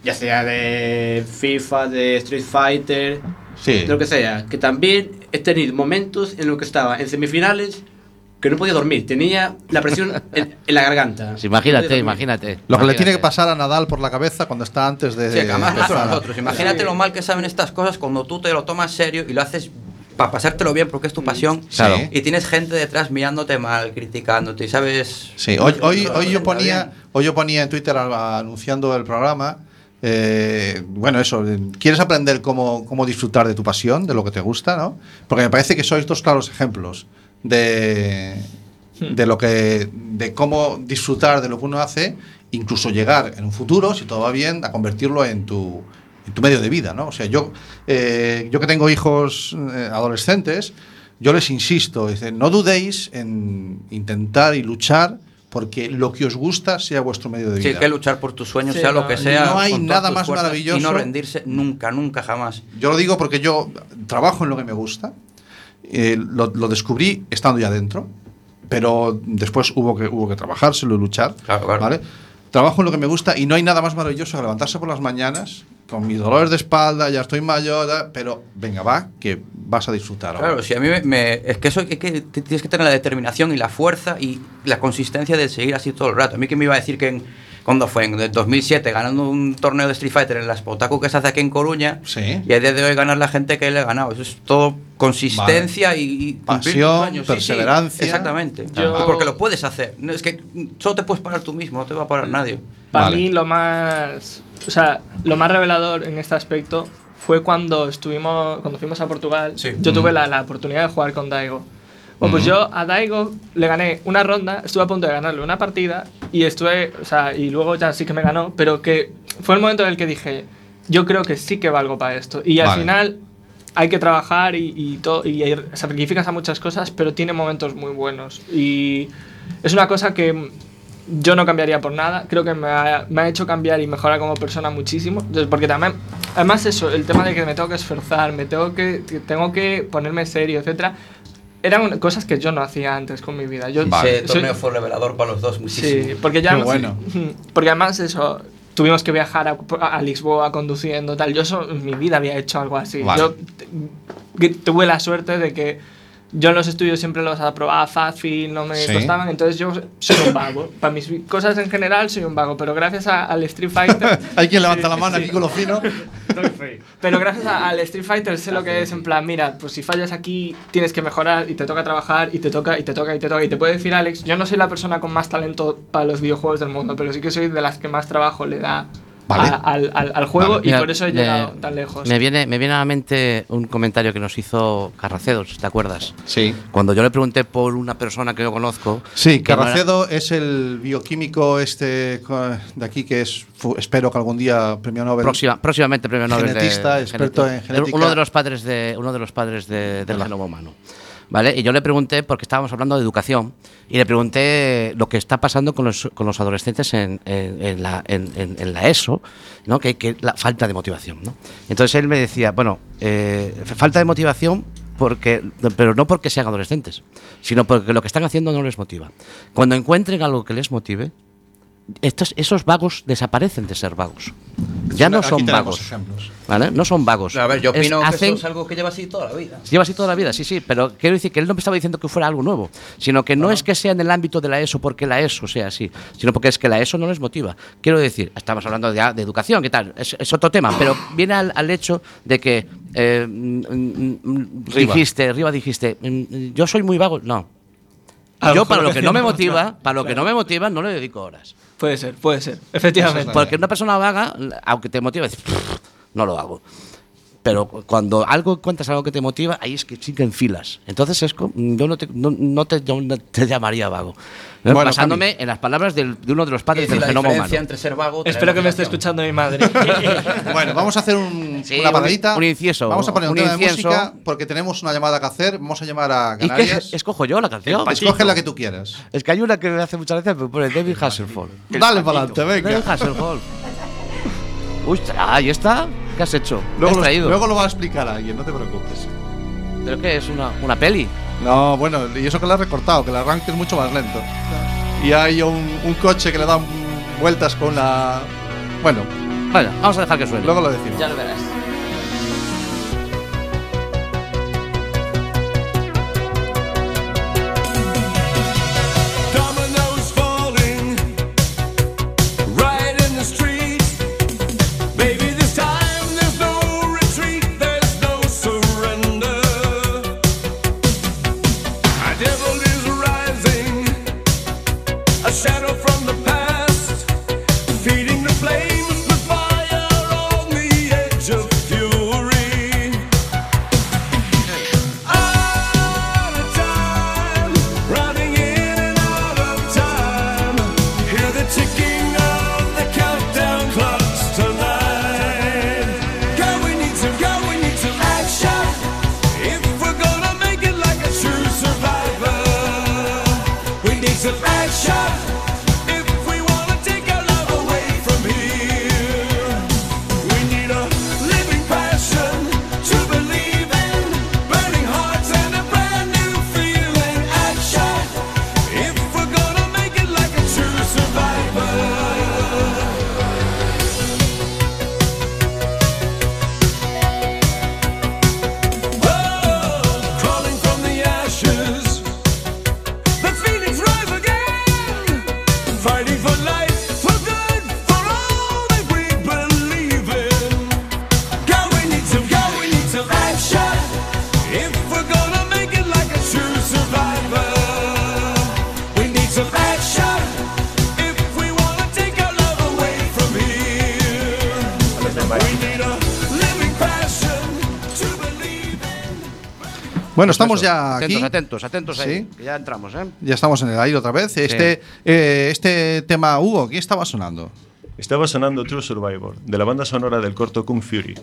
H: ya sea de FIFA, de Street Fighter,
C: Sí.
H: de lo que sea, que también he tenido momentos en los que estaba en semifinales que no podía dormir. Tenía la presión en, en la garganta. No podía
D: imagínate,
H: dormir.
D: imagínate.
C: Lo que le tiene que
D: Imagínate.
C: pasar a Nadal por la cabeza cuando está antes de.
F: Sí, que además no
C: empezar.
F: nosotros. Imagínate lo mal que saben estas cosas cuando tú te lo tomas serio y lo haces para pasártelo bien porque es tu pasión.
C: Claro.
F: Y tienes gente detrás mirándote mal, criticándote y sabes.
C: Sí, hoy, hoy, hoy yo ponía, hoy yo ponía en Twitter anunciando el programa. eh, bueno, eso, eh, ¿quieres aprender cómo, cómo disfrutar de tu pasión, de lo que te gusta, no? Porque me parece que sois dos claros ejemplos de, de lo que, de cómo disfrutar de lo que uno hace, incluso llegar en un futuro, si todo va bien, a convertirlo en tu, en tu medio de vida, ¿no? O sea, yo, eh, yo que tengo hijos eh, adolescentes, yo les insisto, dice, no dudéis en intentar y luchar porque lo que os gusta sea vuestro medio de
F: Sí,
C: vida.
F: que luchar por tus sueños,
G: Sí,
F: sea
G: no,
F: lo que sea.
C: no hay nada más maravilloso.
F: Y no rendirse nunca, nunca, jamás.
C: Yo lo digo porque yo trabajo en lo que me gusta. Eh, lo, lo descubrí estando ya dentro, pero después hubo que, hubo que trabajárselo y luchar.
F: Claro, claro.
C: ¿vale? Trabajo en lo que me gusta y no hay nada más maravilloso que levantarse por las mañanas con mis dolores de espalda, ya estoy mayor, pero venga, va, que vas a disfrutar. ahora.
F: Claro, si a mí me, me- es que eso es que t- tienes que tener la determinación y la fuerza y la consistencia de seguir así todo el rato. A mí que me iba a decir que en, cuando fue en el 2007 ganando un torneo de Street Fighter en la Spotaku que se hace aquí en Coruña
C: Sí.
F: y a día de hoy ganar la gente que le ha ganado. Eso es todo consistencia y, y cumplir
C: Pasión,
F: sueños. Sí, sí,
C: perseverancia.
F: exactamente.
G: Yo-
F: Y Porque lo puedes hacer. Es que solo te puedes parar tú mismo, no te va a parar nadie.
G: Para
C: Vale.
G: mí lo más, o sea, lo más revelador en este aspecto fue cuando estuvimos, cuando fuimos a Portugal.
F: Sí.
G: Yo tuve la, la oportunidad de jugar con Daigo. Bueno, pues yo a Daigo le gané una ronda, estuve a punto de ganarle una partida y estuve, o sea, y luego ya sí que me ganó, pero que fue el momento en el que dije, yo creo que sí que valgo para esto. Y al
C: Vale.
G: final hay que trabajar y, y, todo, y sacrificas a muchas cosas, pero tiene momentos muy buenos. Y es una cosa que yo no cambiaría por nada. Creo que me ha, me ha hecho cambiar y mejorar como persona muchísimo. Entonces, Porque también, además eso, el tema de que me tengo que esforzar, me tengo que, que tengo que ponerme serio, etcétera, eran cosas que yo no hacía antes con mi vida. Yo
F: Ese
G: soy-
F: torneo fue revelador para los dos muchísimo.
G: Sí, porque ya
C: Qué bueno. (laughs)
G: Porque además eso, tuvimos que viajar a, a Lisboa conduciendo, tal. Yo eso en mi vida había hecho algo así.
C: Vale.
G: Yo tuve la suerte de que yo en los estudios siempre los aprobaba fácil, no me
C: Sí.
G: costaban, entonces yo soy un vago. Para mis cosas en general soy un vago, pero gracias a- al Street Fighter... (laughs)
C: Hay quien levanta la mano aquí con lo fino. (laughs)
G: Pero gracias a- al Street Fighter sé lo que es en plan, mira, pues si fallas aquí tienes que mejorar y te toca trabajar y te toca y te toca y te toca y te puede decir Alex, yo no soy la persona con más talento para los videojuegos del mundo, pero sí que soy de las que más trabajo le da
C: Vale.
G: a- al, al- al juego
C: Vale.
G: y
D: Mira,
G: por eso he
D: me-
G: llegado tan lejos.
D: Me viene, me viene a la mente un comentario que nos hizo Carracedos, ¿te acuerdas?
C: Sí.
D: Cuando yo le pregunté por una persona que yo conozco.
C: Sí,
D: no era-
C: Carracedo es el bioquímico este de aquí que es, espero que algún día premio Nobel.
D: Próxima- próximamente premio Nobel. de
C: Genetista, experto en genética.
D: Uno de los padres, de, uno de los padres de- del genoma humano. ¿Vale? Y yo le pregunté, porque estábamos hablando de educación, y le pregunté lo que está pasando con los, con los adolescentes en, en- la ESO, ¿no? que, que la falta de motivación. ¿no? Entonces él me decía, bueno, eh, falta de motivación, porque, pero no porque sean adolescentes, sino porque lo que están haciendo no les motiva. Cuando encuentren algo que les motive, estos, esos vagos desaparecen de ser vagos. Ya no son vagos. ¿Vale? No son vagos.
F: A ver, yo
D: Es-
F: opino que
D: hacen-
F: eso es algo que lleva así toda la vida.
D: Lleva así toda la vida, sí, sí, pero quiero decir que él no me estaba diciendo que fuera algo nuevo, sino que no es que sea en el ámbito de la ESO porque la ESO sea así, sino porque es que la ESO no les motiva. Quiero decir, estamos hablando de, de educación, ¿qué tal? Es, es otro tema, pero viene al, al hecho de que eh, mm, mm, mm,
C: Riva.
D: dijiste, Riva dijiste, mm, yo soy muy vago. No. Yo para lo que no me motiva, para lo que
G: claro.
D: no me motiva, no le dedico horas.
G: Puede ser, puede ser, efectivamente.
D: Porque una persona vaga, aunque te motive, dices, "Pff, no lo hago. Pero cuando algo encuentras algo que te motiva, ahí es que sí que enfilas. Entonces es yo no te, no, no te, yo no te llamaría vago. ¿no?
C: Bueno,
D: Basándome en las palabras del- de uno de los padres del
F: la
D: genoma
F: diferencia
D: humano.
F: entre ser vago.
G: Espero que me esté escuchando mi madre. (laughs)
C: Bueno, vamos a hacer un-
D: Sí,
C: una
D: un-
C: paradita.
D: un incienso,
C: Vamos a poner un,
D: un
C: tema de música porque tenemos una llamada que hacer. Vamos a llamar a
D: ¿Y qué
C: Canarias.
D: escojo yo la canción?
C: Escoge la que tú quieras.
D: Es que hay una que me hace muchas veces, me pone David Hasselhoff.
C: Dale para adelante, venga.
D: David Hasselhoff. Uy, ahí está. ¿Qué has hecho? ¿Qué
C: Luego
D: has
C: lo,
D: traído?
C: luego lo va a explicar alguien, no te preocupes.
D: ¿Pero qué es? ¿Una, una peli?
C: No, bueno, y eso que lo has recortado, que el arranque es mucho más lento. Y hay un, un coche que le da vueltas con la. Bueno,
D: Bueno, vamos a dejar que suene.
C: luego lo decimos.
G: ya lo verás.
C: Bueno, estamos ya
D: Atentos,
C: aquí.
D: atentos, atentos ahí.
C: Sí.
D: que ya entramos, ¿eh?
C: Ya estamos en el aire otra vez. Este, eh, este tema, Hugo, ¿qué estaba sonando?
E: Estaba sonando True Survivor, de la banda sonora del corto Kung Fury,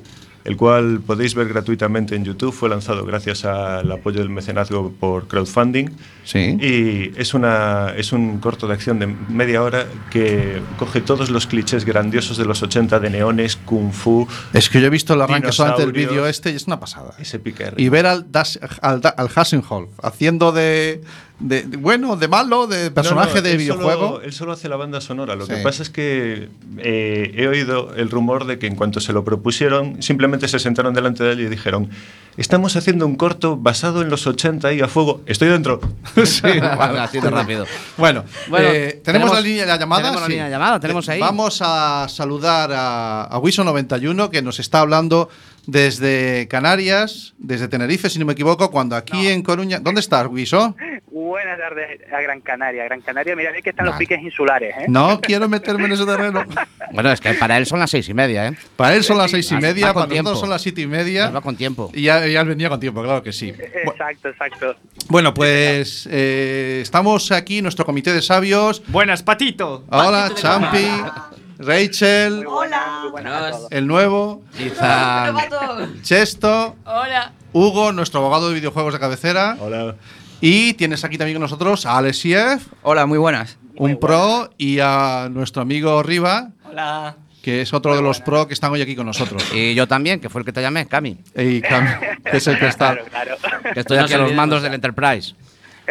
E: el cual podéis ver gratuitamente en YouTube. Fue lanzado gracias al apoyo del mecenazgo por crowdfunding.
C: Sí.
E: Y es, una, es un corto de acción de media hora que coge todos los clichés grandiosos de los 80 de neones, kung fu.
C: Es que yo he visto el arranque solamente del vídeo este y es una pasada.
E: Pique
C: Y ver al, Das- al, al Hasselhoff haciendo de, de- de- bueno, de malo, de personaje
E: No, no,
C: de
E: él
C: videojuego.
E: Solo, él solo hace la banda sonora. Lo
C: Sí.
E: que pasa es que eh, he oído el rumor de que en cuanto se lo propusieron, simplemente se sentaron delante de él y dijeron: Estamos haciendo un corto basado en los 80 y a fuego. Estoy dentro. (laughs)
C: Sí, (laughs) vale.
D: Así de rápido.
C: Bueno,
D: Bueno,
C: eh, ¿tenemos,
D: tenemos-
C: la línea de llamada.
D: tenemos la
C: Sí.
D: línea de llamada, tenemos
C: Eh,
D: ahí.
C: Vamos a saludar a, a Wiso91 que nos está hablando desde Canarias, desde Tenerife, si no me equivoco, cuando aquí en Coruña. ¿Dónde estás, Wiso?
I: Buenas tardes a Gran Canaria. Gran Canaria, mira, que están los piques insulares, ¿eh?
C: No quiero meterme en ese terreno. (laughs)
D: Bueno, es que para él son las seis y media, ¿eh?
C: Para él son las seis y media,
D: va
C: para nosotros
D: tiempo.
C: son las siete y media.
D: Va con tiempo.
C: Y ya, ya venía con tiempo, claro que sí. Bu-
I: Exacto, exacto.
C: Bueno, pues eh, estamos aquí, nuestro comité de sabios.
G: Buenas, Patito.
C: Hola, Champi, Rachel,
I: Hola. Muy buenas a todos.
C: el nuevo,
D: Izan.
C: Chesto,
B: Hola.
C: Hugo, nuestro abogado de videojuegos de cabecera.
E: Hola.
C: Y tienes aquí también con nosotros a Alessiev,
F: Hola, muy buenas.
C: un pro, y a nuestro amigo Riva,
G: Hola.
C: que es otro de los pro que están hoy aquí con nosotros.
D: Y yo también, que fue el que te llamé, Cami.
C: Y Cam, que es el que (laughs) está.
I: Claro, claro.
D: Que estoy
J: No
D: aquí a los mandos del Enterprise.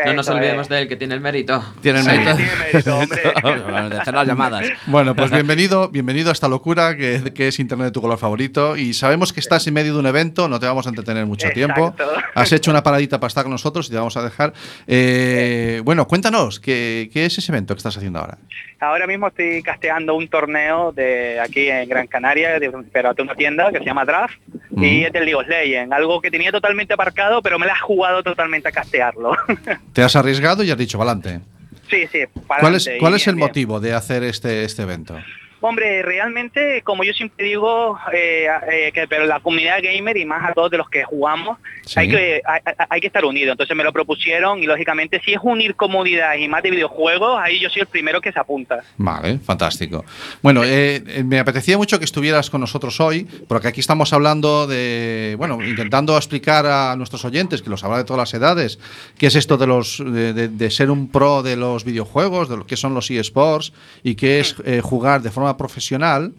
J: No nos olvidemos
I: es.
J: de él, que tiene el mérito.
D: Tienen
I: Sí,
D: mérito.
I: tiene mérito, hombre. (laughs)
D: de hacer las llamadas.
C: Bueno, pues bienvenido, bienvenido a esta locura que, que es Internet de tu color favorito. Y sabemos que estás en medio de un evento, no te vamos a entretener mucho tiempo.
I: Exacto.
C: Has hecho una paradita para estar con nosotros y te vamos a dejar. Eh, bueno, cuéntanos, ¿qué, ¿qué es ese evento que estás haciendo ahora?
I: Ahora mismo estoy casteando un torneo de aquí en Gran Canaria, de, pero de una tienda que se llama Draft, y es del League of Legends, algo que tenía totalmente aparcado, pero me la has jugado totalmente a castearlo. (laughs)
C: Te has arriesgado y has dicho, adelante.
I: sí, sí, para
C: ¿Cuál es, cuál es el
I: bien.
C: motivo de hacer este, este evento?
I: Hombre, realmente, como yo siempre digo, eh, eh, que pero la comunidad gamer y más a todos de los que jugamos,
C: Sí.
I: hay, que, hay, hay- que estar unidos. Entonces me lo propusieron y lógicamente si es unir comunidad y más de videojuegos, ahí yo soy el primero que se apunta.
C: Vale, fantástico. Bueno, eh, eh, me apetecía mucho que estuvieras con nosotros hoy, porque aquí estamos hablando de, bueno, intentando explicar a nuestros oyentes, que los habrá de todas las edades, qué es esto de los de, de- de ser un pro de los videojuegos, de lo que son los eSports y qué es eh, jugar de forma profesional.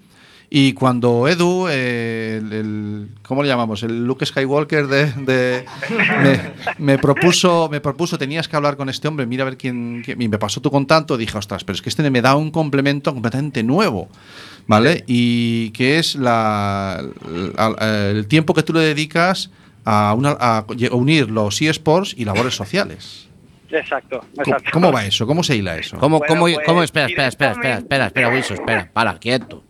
C: Y cuando Edu, eh, el, ¿cómo le llamamos? El Luke Skywalker de, me, propuso, me propuso, tenías que hablar con este hombre, mira a ver quién, me pasó tu contacto, dije, ostras, pero es que este me da un complemento completamente nuevo, ¿vale? Y que es la, el tiempo que tú le dedicas a unir los eSports y labores sociales.
I: Exacto,
C: ¿Cómo,
I: exacto.
C: cómo va eso? ¿Cómo se hila eso?
D: ¿Cómo,
I: Bueno,
D: cómo,
I: pues,
D: cómo- espera, espera, espera, espera, espera, espera, Wilson, espera, (laughs) para, quieto.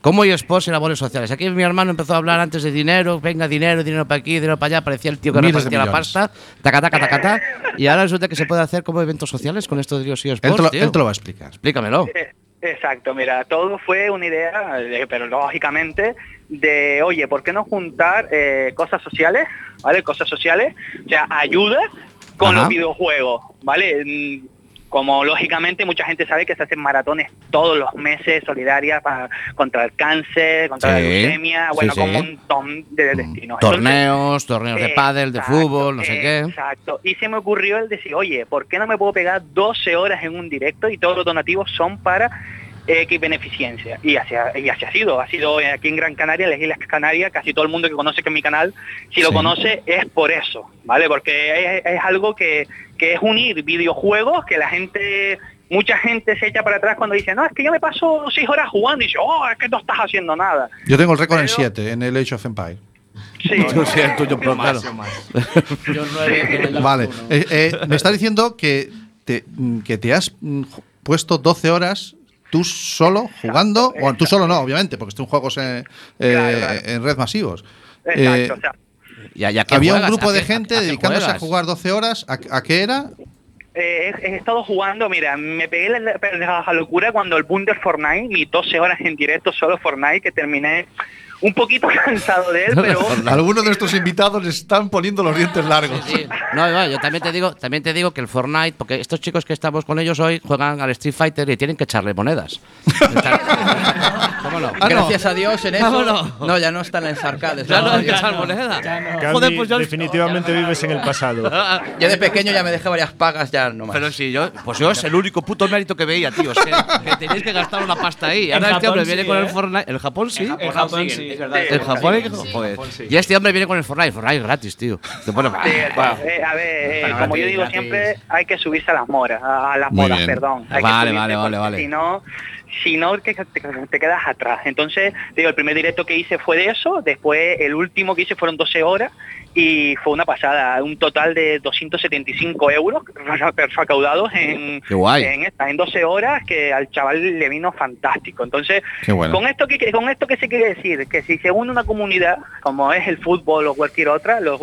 D: ¿Cómo eSports y labores sociales? Aquí mi hermano empezó a hablar antes de dinero, venga, dinero, dinero para aquí, dinero para allá, parecía el tío que repartía la pasta, taca, taca, taca, taca, y ahora resulta que se puede hacer como eventos sociales con esto de
C: Él
D: eSports,
C: te, lo,
D: tío.
C: él te lo va a explicar.
D: Explícamelo.
I: Eh, Exacto, mira, todo fue una idea, eh, pero lógicamente, de, oye, ¿por qué no juntar eh, cosas sociales, ¿vale? Cosas sociales, o sea, ayuda con
D: Ajá.
I: los videojuegos, ¿vale? Mm, Como lógicamente mucha gente sabe que se hacen maratones todos los meses solidarias para, contra el cáncer, contra
D: Sí,
I: la leucemia, bueno,
D: sí.
I: como un montón de destinos. Entonces,
D: Torneos, torneos de pádel, de fútbol, no sé qué.
I: Exacto. Y se me ocurrió el decir, oye, ¿por qué no me puedo pegar 12 horas en un directo y todos los donativos son para X beneficencia? Y así, ha- y así ha sido. Ha sido eh, aquí en Gran Canaria, en las Islas Canarias, casi todo el mundo que conoce que es mi canal, si lo
C: Sí.
I: conoce es por eso, ¿vale? Porque es, es algo que, que es unir videojuegos que la gente... Mucha gente se echa para atrás cuando dice, no, es que yo me paso seis horas jugando y dice, oh, es que no estás haciendo nada.
C: Yo tengo el récord en 7 en el Age of Empire.
I: Sí, (laughs)
D: Tú (laughs) sí, el tuyo, pero claro.
G: Yo
C: Vale. Eh, eh, me está diciendo que te, que te has mm, puesto 12 horas tú solo jugando. Bueno, tú solo no, obviamente, porque son juegos
I: Claro, claro.
C: en red masivos.
I: Exacto,
C: Eh,
I: o sea,
D: ¿Y a- y a qué
C: había un grupo
D: ¿A
C: de gente
D: a
C: dedicándose
D: juegas?
C: a jugar 12 horas. ¿A, a qué era?
I: Eh, he, he estado jugando, mira, me pegué la, la- la locura cuando el boom del Fortnite, mis 12 horas en directo solo Fortnite, que terminé un poquito (laughs) cansado de él, pero (laughs)
C: Algunos de nuestros invitados están poniendo los dientes largos.
D: Sí. No, no, yo también te digo, también te digo que el Fortnite, porque estos chicos que estamos con ellos hoy juegan al Street Fighter y tienen que echarle monedas. (laughs) ¿Cómo no?
C: Ah, no.
F: Gracias a Dios en eso. No, ya no están en arcades.
D: Ya no hay que echar
F: no.
D: moneda.
E: Candy,
D: Joder, pues yo
E: definitivamente vives en el pasado.
F: Yo de pequeño ya me dejé varias pagas, ya no más.
D: Pero sí, yo, pues yo es el único puto mérito que veía, tío. Es que, que tenéis que gastar una pasta ahí. Ahora
G: En
D: este hombre viene
G: sí,
D: con el
G: ¿eh?
D: Fortnite. ¿En Japón sí?
G: En Japón sí.
H: Es verdad.
D: En Japón hay que-
G: Sí,
D: joder.
E: Japón sí.
D: Y este hombre viene con el Fortnite. Fortnite gratis, tío. Te pone- (laughs)
I: Sí, eh, a ver, eh,
H: Bueno,
I: como yo digo siempre, hay que subirse a las moras, a las
C: Muy
I: modas,
C: bien.
I: perdón. Hay
D: Vale, vale, vale, vale.
I: Si no, si no que te, te quedas atrás. Entonces, digo, el primer directo que hice fue de eso, después el último que hice fueron 12 horas y fue una pasada, un total de 275 euros recaudados en, en, esta, en 12 horas que al chaval le vino fantástico. Entonces,
C: bueno.
I: con esto que con esto que se quiere decir que si se une una comunidad como es el fútbol o cualquier otra, los,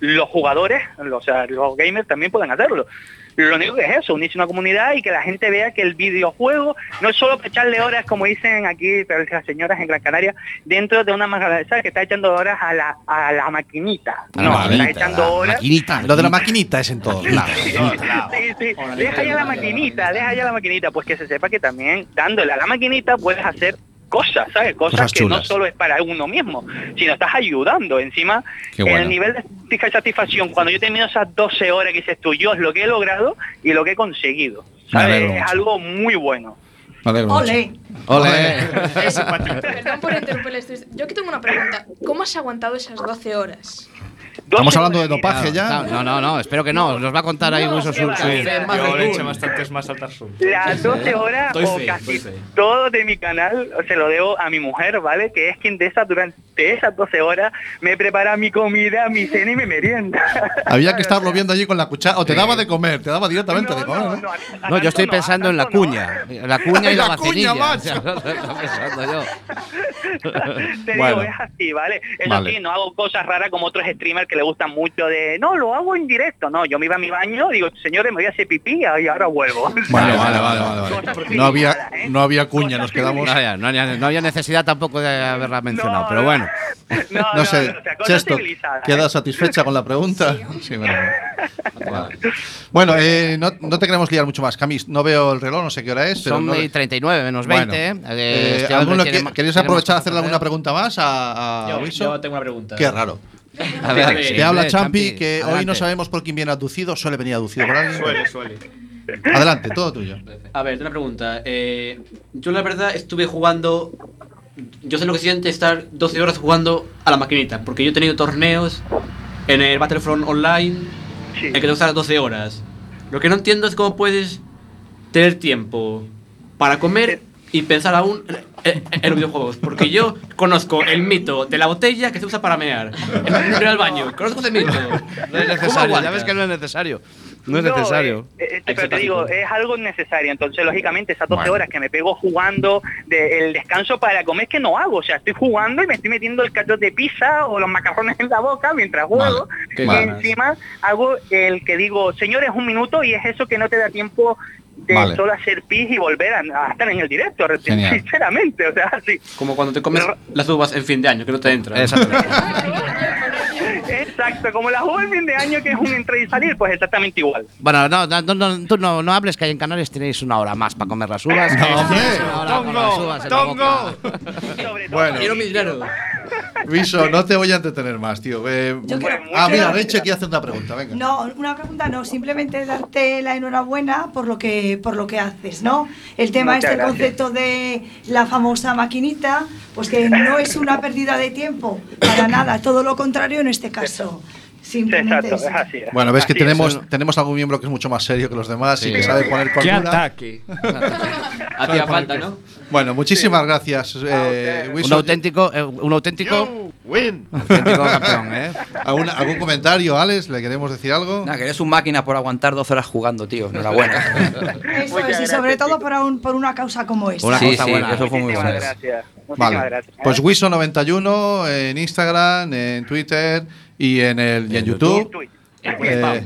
I: los jugadores, o sea, los gamers también pueden hacerlo. Lo único que es eso, unirse a una comunidad y que la gente vea que el videojuego no es solo para echarle horas, como dicen aquí las señoras en Gran Canaria, dentro de una magazine que está echando horas a la, a la maquinita.
D: A la
I: no,
D: maquinita,
I: está echando
D: la
I: horas
D: maquinita.
C: Lo de la maquinita es en todos lados.
I: Sí, sí. Deja ya la maquinita, deja ya la maquinita, pues que se sepa que también dándole a la maquinita puedes hacer cosas, ¿sabes? Cosas,
C: Cosas
I: que no solo es para uno mismo, sino estás ayudando. Encima,
C: bueno.
I: el nivel de satisfacción, cuando yo termino esas 12 horas que dices tú, yo es lo que he logrado y lo que he conseguido. ¿sabes? Es
C: mucho.
I: algo muy bueno.
J: Ole.
C: Ole.
K: Perdón por interrumpirles. Yo aquí tengo una pregunta. ¿Cómo has aguantado esas 12 horas?
C: Estamos
I: 12
C: hablando de dopaje ya.
D: No, no, no, espero que no. Nos va a contar ahí Wilson su.
E: Yo le bastantes más al.
I: Las 12 horas o casi todo de mi canal se lo debo a mi mujer, ¿vale? Que es quien de esas durante esas 12 horas me prepara mi comida, mi cena y mi merienda. (laughs)
C: Había que estarlo viendo allí con la cuchara. O te daba de comer, te daba directamente de comer. ¿no?
D: yo estoy pensando en la cuña. La cuña y (laughs) la,
C: La
D: vacinilla. (laughs)
I: Te digo, es así, ¿vale? Eso
C: Vale.
I: sí, no hago cosas raras como otros streamers que le gustan mucho de, no, lo hago en directo. No, yo me iba a mi baño, digo, señores, me voy a hacer pipí y ahora vuelvo. (laughs)
C: Vale, vale, vale, vale, vale.
I: Cosas
C: No había,
I: ¿eh?
C: no había cuña, nos quedamos.
D: No había, no había- no había necesidad tampoco de haberla mencionado,
I: No,
D: pero
I: no.
D: bueno. (laughs)
I: No,
C: No
I: no,
C: sé,
I: o sea, cosas
C: Chesto,
I: civilizadas,
C: ¿quedas
I: ¿eh?
C: satisfecha con la pregunta? Sí, bueno. Vale. Bueno, eh, no, no te queremos liar mucho más. Camis, no veo el reloj, no sé qué hora es. pero
D: Son
C: no-
D: 39 menos
C: Bueno,
D: 20. ¿eh?
C: eh,
D: Este
C: ¿alguno
D: hombre
C: que-
D: tiene ma-
C: ¿Queréis
D: tiene
C: aprovechar a hacerle alguna pregunta más a, a
H: Yo,
C: Wilson?
H: yo tengo una pregunta.
C: Qué raro.
D: A ver,
H: Te
D: sí,
C: Te habla Champi, que hoy no sabemos por quién viene aducido. Suele venir aducido por alguien.
E: Suele, suele.
C: Adelante, todo tuyo.
H: A ver, una pregunta. Eh, yo la verdad estuve jugando... Yo sé lo que siente estar 12 horas jugando a la maquinita, porque yo he tenido torneos en el Battlefront Online
I: Sí.
H: en que tengo que estar 12 horas. Lo que no entiendo es cómo puedes tener tiempo para comer y pensar aún en, en los videojuegos. Porque yo conozco el mito de la botella que se usa para mear. En ir al baño. Conozco ese mito.
D: No es necesario, ya ves que no es necesario. No es necesario.
I: eh, eh, pero te digo, es algo necesario. Entonces, lógicamente, esas 12
C: Bueno.
I: horas que me pego jugando, de, el descanso para comer que no hago. O sea, estoy jugando y me estoy metiendo el cacho de pizza o los macarrones en la boca mientras juego. Y
H: ganas.
I: encima hago el que digo, señores, un minuto y es eso que no te da tiempo de
C: Vale.
I: solo hacer pis y volver a, a estar en el directo,
C: Genial. (laughs)
I: sinceramente. O sea, sí.
H: Como cuando te comes las uvas en fin de año, que no te entra.
D: Exactamente. (laughs)
I: Exacto, como la juego el fin de año que es un entrar y salir, pues exactamente igual.
D: Bueno, no, no, no, tú no, no hables que ahí en Canarias tenéis una hora más para comer las uvas. (laughs)
C: No, hombre.
D: Las uvas en.
I: Sobre todo.
C: Bueno,
H: Quiero mi dinero.
C: Viso, no te voy a entretener más, tío. Eh,
J: Yo quiero-
C: ah, mira, Reche quiere hacer una pregunta, venga.
J: No, una pregunta no, simplemente darte la enhorabuena por lo que por lo que haces, ¿no? El tema
I: Muchas
J: este
I: gracias.
J: concepto de la famosa maquinita, pues que no es una pérdida de tiempo para nada, todo lo contrario en este caso. Simplemente
I: Exacto, es así. es.
C: Bueno, ves que
I: Así es.
C: tenemos, tenemos algún miembro que es mucho más serio que los demás y
D: Sí.
C: que sabe poner
G: ¡Qué
C: cordura. (laughs)
G: ataque!
H: Hacía falta, ¿no?
C: Bueno, muchísimas gracias, eh.
D: Un auténtico, eh, un auténtico,
E: Win.
D: auténtico campeón, ¿eh?
C: ¿Algún, ¿Algún comentario, Alex? ¿Le queremos decir algo?
F: Nada, que eres un máquina por aguantar 12 horas jugando, tío. Enhorabuena. (laughs)
J: Eso es, y sobre todo por, un- por una causa como esta.
D: Una
F: sí,
D: cosa
F: sí,
D: buena.
F: eso fue muy bueno.
I: gracias. Muchísimas
C: Vale.
I: gracias. ¿eh?
C: Pues Wiso91 en Instagram, en Twitter y en, el, y en YouTube. Eh,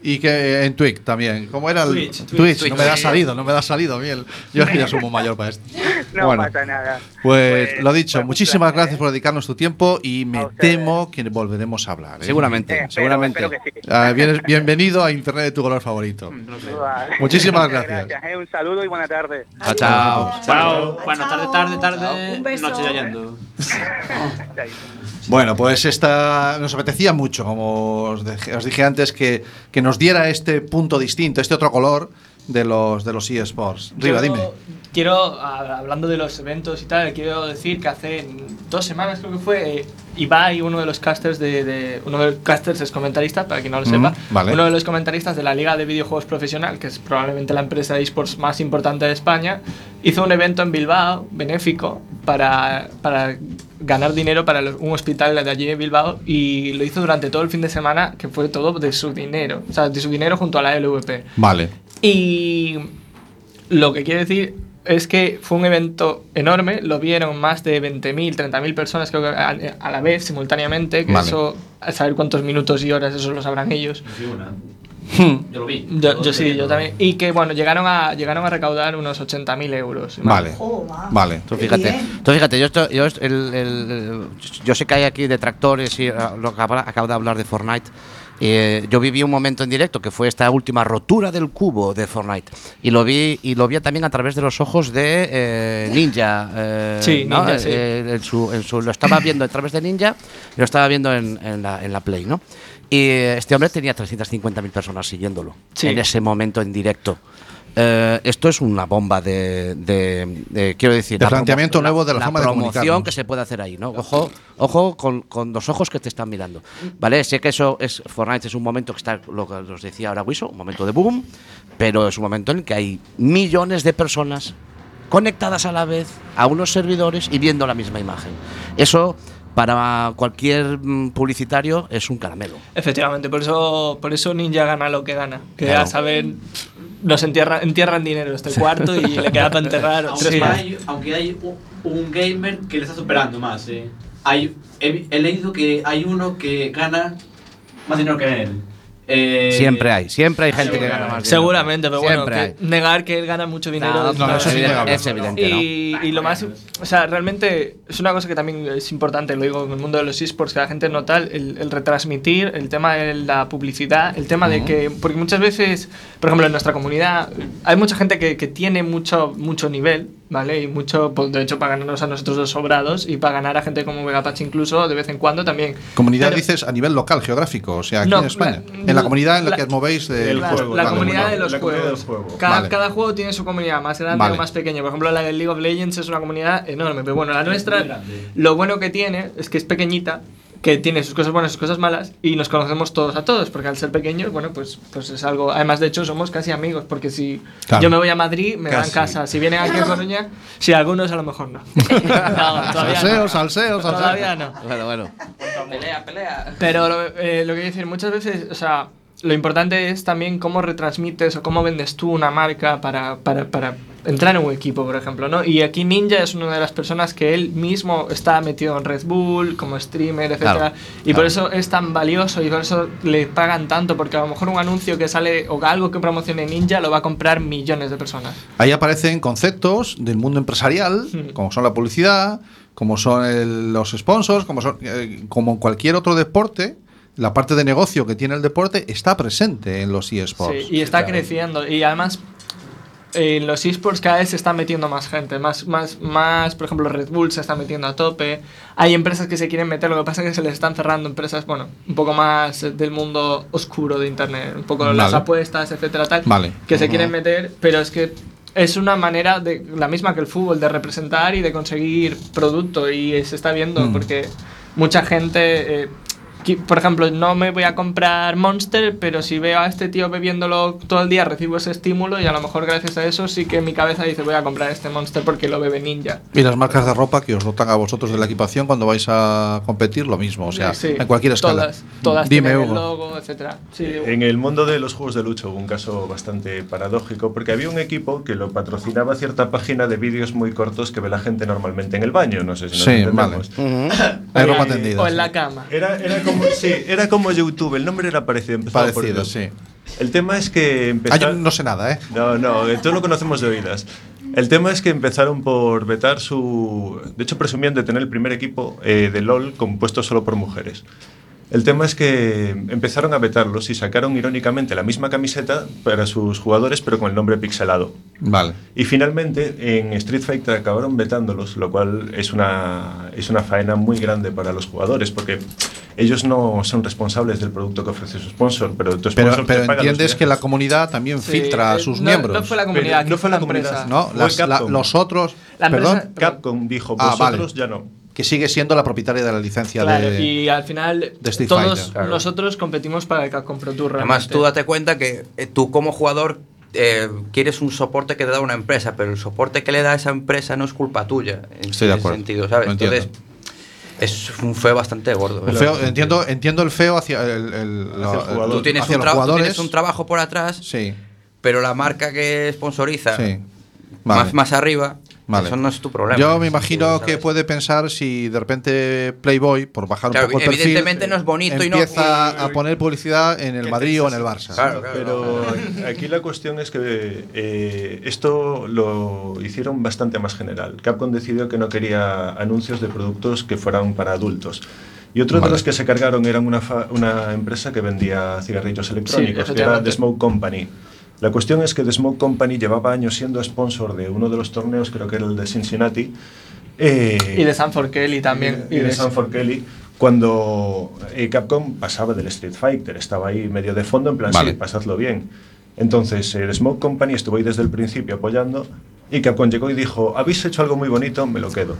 C: Y que en Twitch también. ¿Cómo era el
I: Twitch,
C: Twitch?
I: Twitch.
C: No me da salido, no me da salido, Miel. Yo es que ya soy muy mayor para esto. (laughs)
I: No
C: Bueno,
I: pasa nada.
C: Pues,
I: Pues,
C: lo dicho,
I: pues,
C: muchísimas
I: un
C: gracias por dedicarnos tu tiempo y me temo que volveremos a hablar. ¿eh?
D: Seguramente,
I: Espero-
D: seguramente.
I: espero que sí.
C: Ah, bien- bienvenido a Internet de tu color favorito. (laughs)
I: Vale.
C: Muchísimas gracias.
I: eh, Un saludo y buena tarde.
C: Chao, chao.
H: Chao. Bueno, tarde, tarde, tarde.
J: Un beso.
H: Noche ya yendo. (laughs)
C: Bueno, pues esta nos apetecía mucho, como os dije, os dije antes, que, que nos diera este punto distinto, este otro color de los de los eSports. Riva, dime.
G: Quiero, hablando de los eventos y tal, quiero decir que hace dos semanas creo que fue, eh, Ibai, uno de los casters de, de- uno de los casters es comentarista, para quien no lo
C: Mm,
G: sepa,
C: vale.
G: uno de los comentaristas de la Liga de Videojuegos Profesional, que es probablemente la empresa de esports más importante de España, hizo un evento en Bilbao, benéfico, para, para ganar dinero para los- un hospital de allí de Bilbao y lo hizo durante todo el fin de semana, que fue todo de su dinero, o sea, de su dinero junto a la LVP.
C: Vale.
G: Y lo que quiero decir es que fue un evento enorme, lo vieron más de 20.000, 30.000 personas creo que a, a la vez, simultáneamente, que
H: Vale.
G: eso, a saber cuántos minutos y horas, eso lo sabrán ellos.
H: Yo lo vi.
G: Yo, yo sí, yo también. Y que bueno, llegaron a, llegaron a recaudar unos 80.000 euros.
C: Vale. Vale.
D: Tú fíjate, tú fíjate, yo, esto- yo, el- el- yo sé que hay aquí detractores y ah, lo que acaba- acabo de hablar de Fortnite. Eh, yo viví un momento en directo que fue esta última rotura del cubo de Fortnite y lo vi y lo vi también a través de los ojos de eh, Ninja. eh,
G: Sí,
D: ¿no?
G: Ninja, sí.
D: Eh, en su- en su- lo estaba viendo a través de Ninja y lo estaba viendo en, en la, en la Play, ¿no? Y este hombre tenía 350.000 personas siguiéndolo
G: Sí.
D: en ese momento en directo. Eh, esto es una bomba de, de- de- quiero decir,
C: De
D: la
C: planteamiento nuevo de la forma de
D: promoción que se puede hacer ahí, ¿no? Ojo, ojo con, con los ojos que te están mirando, ¿vale? Sé que eso es Fortnite es un momento que está, lo que os decía ahora Wiso, un momento de boom, pero es un momento en el que hay millones de personas conectadas a la vez a unos servidores y viendo la misma imagen. Eso para cualquier mm, publicitario es un caramelo.
G: Efectivamente, por eso, por eso Ninja gana lo que gana. Que
D: Claro.
G: a saber, nos entierra, entierran dinero este cuarto y le queda para enterrar tres
H: Aunque
G: más.
H: hay, aunque hay un, un gamer que le está superando más, eh. Hay, he, he leído que hay uno que gana más dinero que él. Eh,
D: Siempre hay, siempre hay gente que gana más. dinero.
G: Seguramente, pero bueno,
D: Siempre
G: que
D: hay.
G: negar que él gana mucho dinero.
D: No,
G: es
D: no,
G: una-
D: eso es innegable. Es evidente, ¿no?
G: Y, lo más, o sea, realmente es una cosa que también es importante, lo digo en el mundo de los esports, que la gente nota el, el retransmitir, el tema de la publicidad, el tema de que, porque muchas veces, por ejemplo, en nuestra comunidad hay mucha gente que, que tiene mucho, mucho nivel, ¿vale? Y mucho, pues, de hecho, para ganarnos a nosotros los sobrados y para ganar a gente como Megapatch incluso, de vez en cuando también.
C: Comunidad
G: Pero-
C: dices a nivel local, geográfico, o sea, aquí
G: No,
C: en España.
G: la-
C: en la comunidad en la,
G: la-
C: que os movéis de
G: la, la comunidad de los juegos.
E: del juego.
G: Cada,
C: Vale.
G: cada juego tiene su comunidad, más grande
C: Vale.
G: o más pequeña. Por ejemplo, la del League of Legends es una comunidad enorme, pero bueno, la nuestra, lo bueno que tiene es que es pequeñita, que tiene sus cosas buenas y sus cosas malas, y nos conocemos todos a todos, porque al ser pequeños, bueno, pues, pues es algo. Además, de hecho, somos casi amigos, porque si
C: Claro.
G: yo me voy a Madrid, me dan
C: Casi.
G: casa. Si vienen aquí a Coruña, si algunos a lo mejor no. (laughs) no
C: Salseo,
G: no.
C: salseo, salseo.
G: Todavía no.
D: Bueno, bueno.
F: Pelea, pelea.
G: Pero lo, eh, lo que quiero decir, muchas veces, o sea, lo importante es también cómo retransmites o cómo vendes tú una marca para, para, para entrar en un equipo, por ejemplo, ¿no? Y aquí Ninja es una de las personas que él mismo está metido en Red Bull, como streamer, etc.
D: Claro,
G: y por eso es tan valioso y por eso le pagan tanto, porque a lo mejor un anuncio que sale o algo que promocione Ninja lo va a comprar millones de personas.
C: Ahí aparecen conceptos del mundo empresarial, como son la publicidad, como son el- los sponsors, como, son, eh, como en cualquier otro deporte. La parte de negocio que tiene el deporte está presente en los eSports.
G: Sí, y está creciendo. Y además, en los esports cada vez se está metiendo más gente. Más, más, más, por ejemplo, Red Bull se está metiendo a tope. Hay empresas que se quieren meter, lo que pasa es que se les están cerrando empresas, bueno, un poco más eh, del mundo oscuro de Internet. Un poco las
C: Vale.
G: apuestas, etcétera, tal.
C: Vale.
G: Que se quieren meter, pero es que es una manera, de la misma que el fútbol, de representar y de conseguir producto. Y se está viendo
C: Mm.
G: porque mucha gente... eh, por ejemplo, no me voy a comprar Monster, pero si veo a este tío bebiéndolo todo el día, recibo ese estímulo y a lo mejor gracias a eso sí que mi cabeza dice voy a comprar este Monster porque lo bebe Ninja.
C: Y las marcas de ropa que os dotan a vosotros de la equipación cuando vais a competir, lo mismo. O sea,
G: Sí,
C: en cualquier escala.
G: Todas, todas
C: Dime,
G: tienen el logo, etcétera. Sí,
E: En el mundo de los juegos de lucha hubo un caso bastante paradójico porque había un equipo que lo patrocinaba cierta página de vídeos muy cortos que ve la gente normalmente en el baño, no sé si nos
C: Sí,
E: entendemos.
C: Hay ropa
E: Eh,
C: tendida.
G: o en
C: sí.
G: la cama.
E: Era, era como, sí, era como YouTube, el nombre era parecido. empezaba por
C: Parecido,
E: YouTube.
C: sí.
E: El tema es que
C: Ah, yo
E: empezaron.
C: no sé nada, ¿eh?
E: No, no, esto lo conocemos de oídas. El tema es que empezaron por vetar su. De hecho, presumían de tener el primer equipo eh, de LOL compuesto solo por mujeres. El tema es que empezaron a vetarlos y sacaron irónicamente la misma camiseta para sus jugadores, pero con el nombre pixelado.
C: Vale.
E: Y finalmente en Street Fighter acabaron vetándolos, lo cual es una, es una faena muy grande para los jugadores, porque ellos no son responsables del producto que ofrece su sponsor, pero tu
C: Pero,
E: sponsor te
C: pero
E: paga los
C: entiendes que la comunidad también
G: Sí,
C: filtra a
G: eh,
C: sus
G: no-
C: miembros.
G: no fue la comunidad,
E: no fue la
G: la empresa.
E: comunidad.
C: No, las- la- los otros.
G: La empresa-
C: perdón.
E: Capcom dijo,
C: Ah,
E: vosotros
C: vale.
E: ya no.
C: Que sigue siendo la propietaria de la licencia
G: Claro,
C: de.
G: y al final
C: de Street
G: todos
C: Fighter. Claro.
G: nosotros competimos para el Capcom Pro Tour.
F: Además,
G: realmente.
F: tú date cuenta que eh, tú como jugador eh, quieres un soporte que te da una empresa, pero el soporte que le da esa empresa no es culpa tuya. En
C: Estoy de
F: ese
C: acuerdo.
F: sentido, ¿sabes? Entonces, es un feo bastante gordo.
C: El feo- entiendo, entiendo el feo hacia el, el- lo-
E: jugador.
F: Tú tienes,
C: hacia
F: un
C: los
F: tra- tú
C: jugadores.
F: tienes un trabajo por atrás,
C: Sí,
F: pero la marca que sponsoriza
C: sí. Vale.
F: más, más arriba,
C: Vale.
F: eso no es tu problema.
C: Yo me imagino que puede pensar si de repente Playboy, por bajar
F: Claro,
C: un poco el perfil,
F: evidentemente no es bonito y no-
C: a poner publicidad en el Madrid o en el Barça.
F: Claro, claro.
E: Pero (laughs) aquí la cuestión es que eh, esto lo hicieron bastante más general. Capcom decidió que no quería anuncios de productos que fueran para adultos. Y otro
C: Vale.
E: de los que se cargaron eran una, fa- una empresa que vendía cigarrillos electrónicos, que era. The Smoke Company. La cuestión es que The Smoke Company llevaba años siendo sponsor de uno de los torneos, creo que era el de Cincinnati. eh,
G: Y de Sanford Kelly también.
E: y de Sanford Kelly cuando eh, Capcom pasaba del Street Fighter, estaba ahí medio de fondo, en plan,
C: Vale.
E: sí, pasadlo bien. Entonces, el Smoke Company estuvo ahí desde el principio apoyando y Capcom llegó y dijo, habéis hecho algo muy bonito, me lo quedo.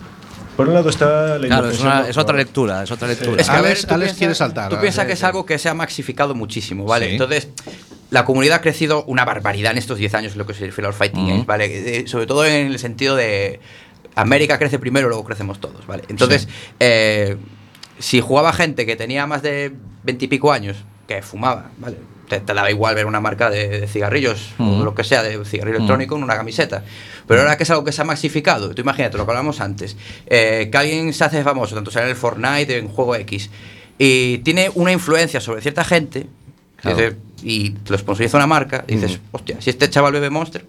E: Por un lado está la
D: Claro, es, una- otra lectura, es otra lectura.
F: Es que, a
C: Alex-
F: ver, tú
C: Alex
F: piensa-
C: quiere saltar,
F: Tú piensas que es algo que se ha maxificado muchísimo, ¿vale?
C: Sí.
F: Entonces, la comunidad ha crecido una barbaridad en estos 10 años en lo que se refiere a los fighting games, ¿vale? Eh, sobre todo en el sentido de América crece primero, luego crecemos todos, ¿vale? Entonces,
C: Sí.
F: eh, si jugaba gente que tenía más de 20 y pico años, que fumaba, ¿vale? Te, te daba igual ver una marca de, de cigarrillos o lo que sea, de cigarrillo electrónico en una camiseta. Pero ahora que es algo que se ha maxificado, tú imagínate lo que hablamos antes, eh, que alguien se hace famoso, tanto sea en el Fortnite, en juego X, y tiene una influencia sobre cierta gente,
C: Claro.
F: dice- y lo sponsoriza una marca, y dices, hostia, si este chaval bebe Monster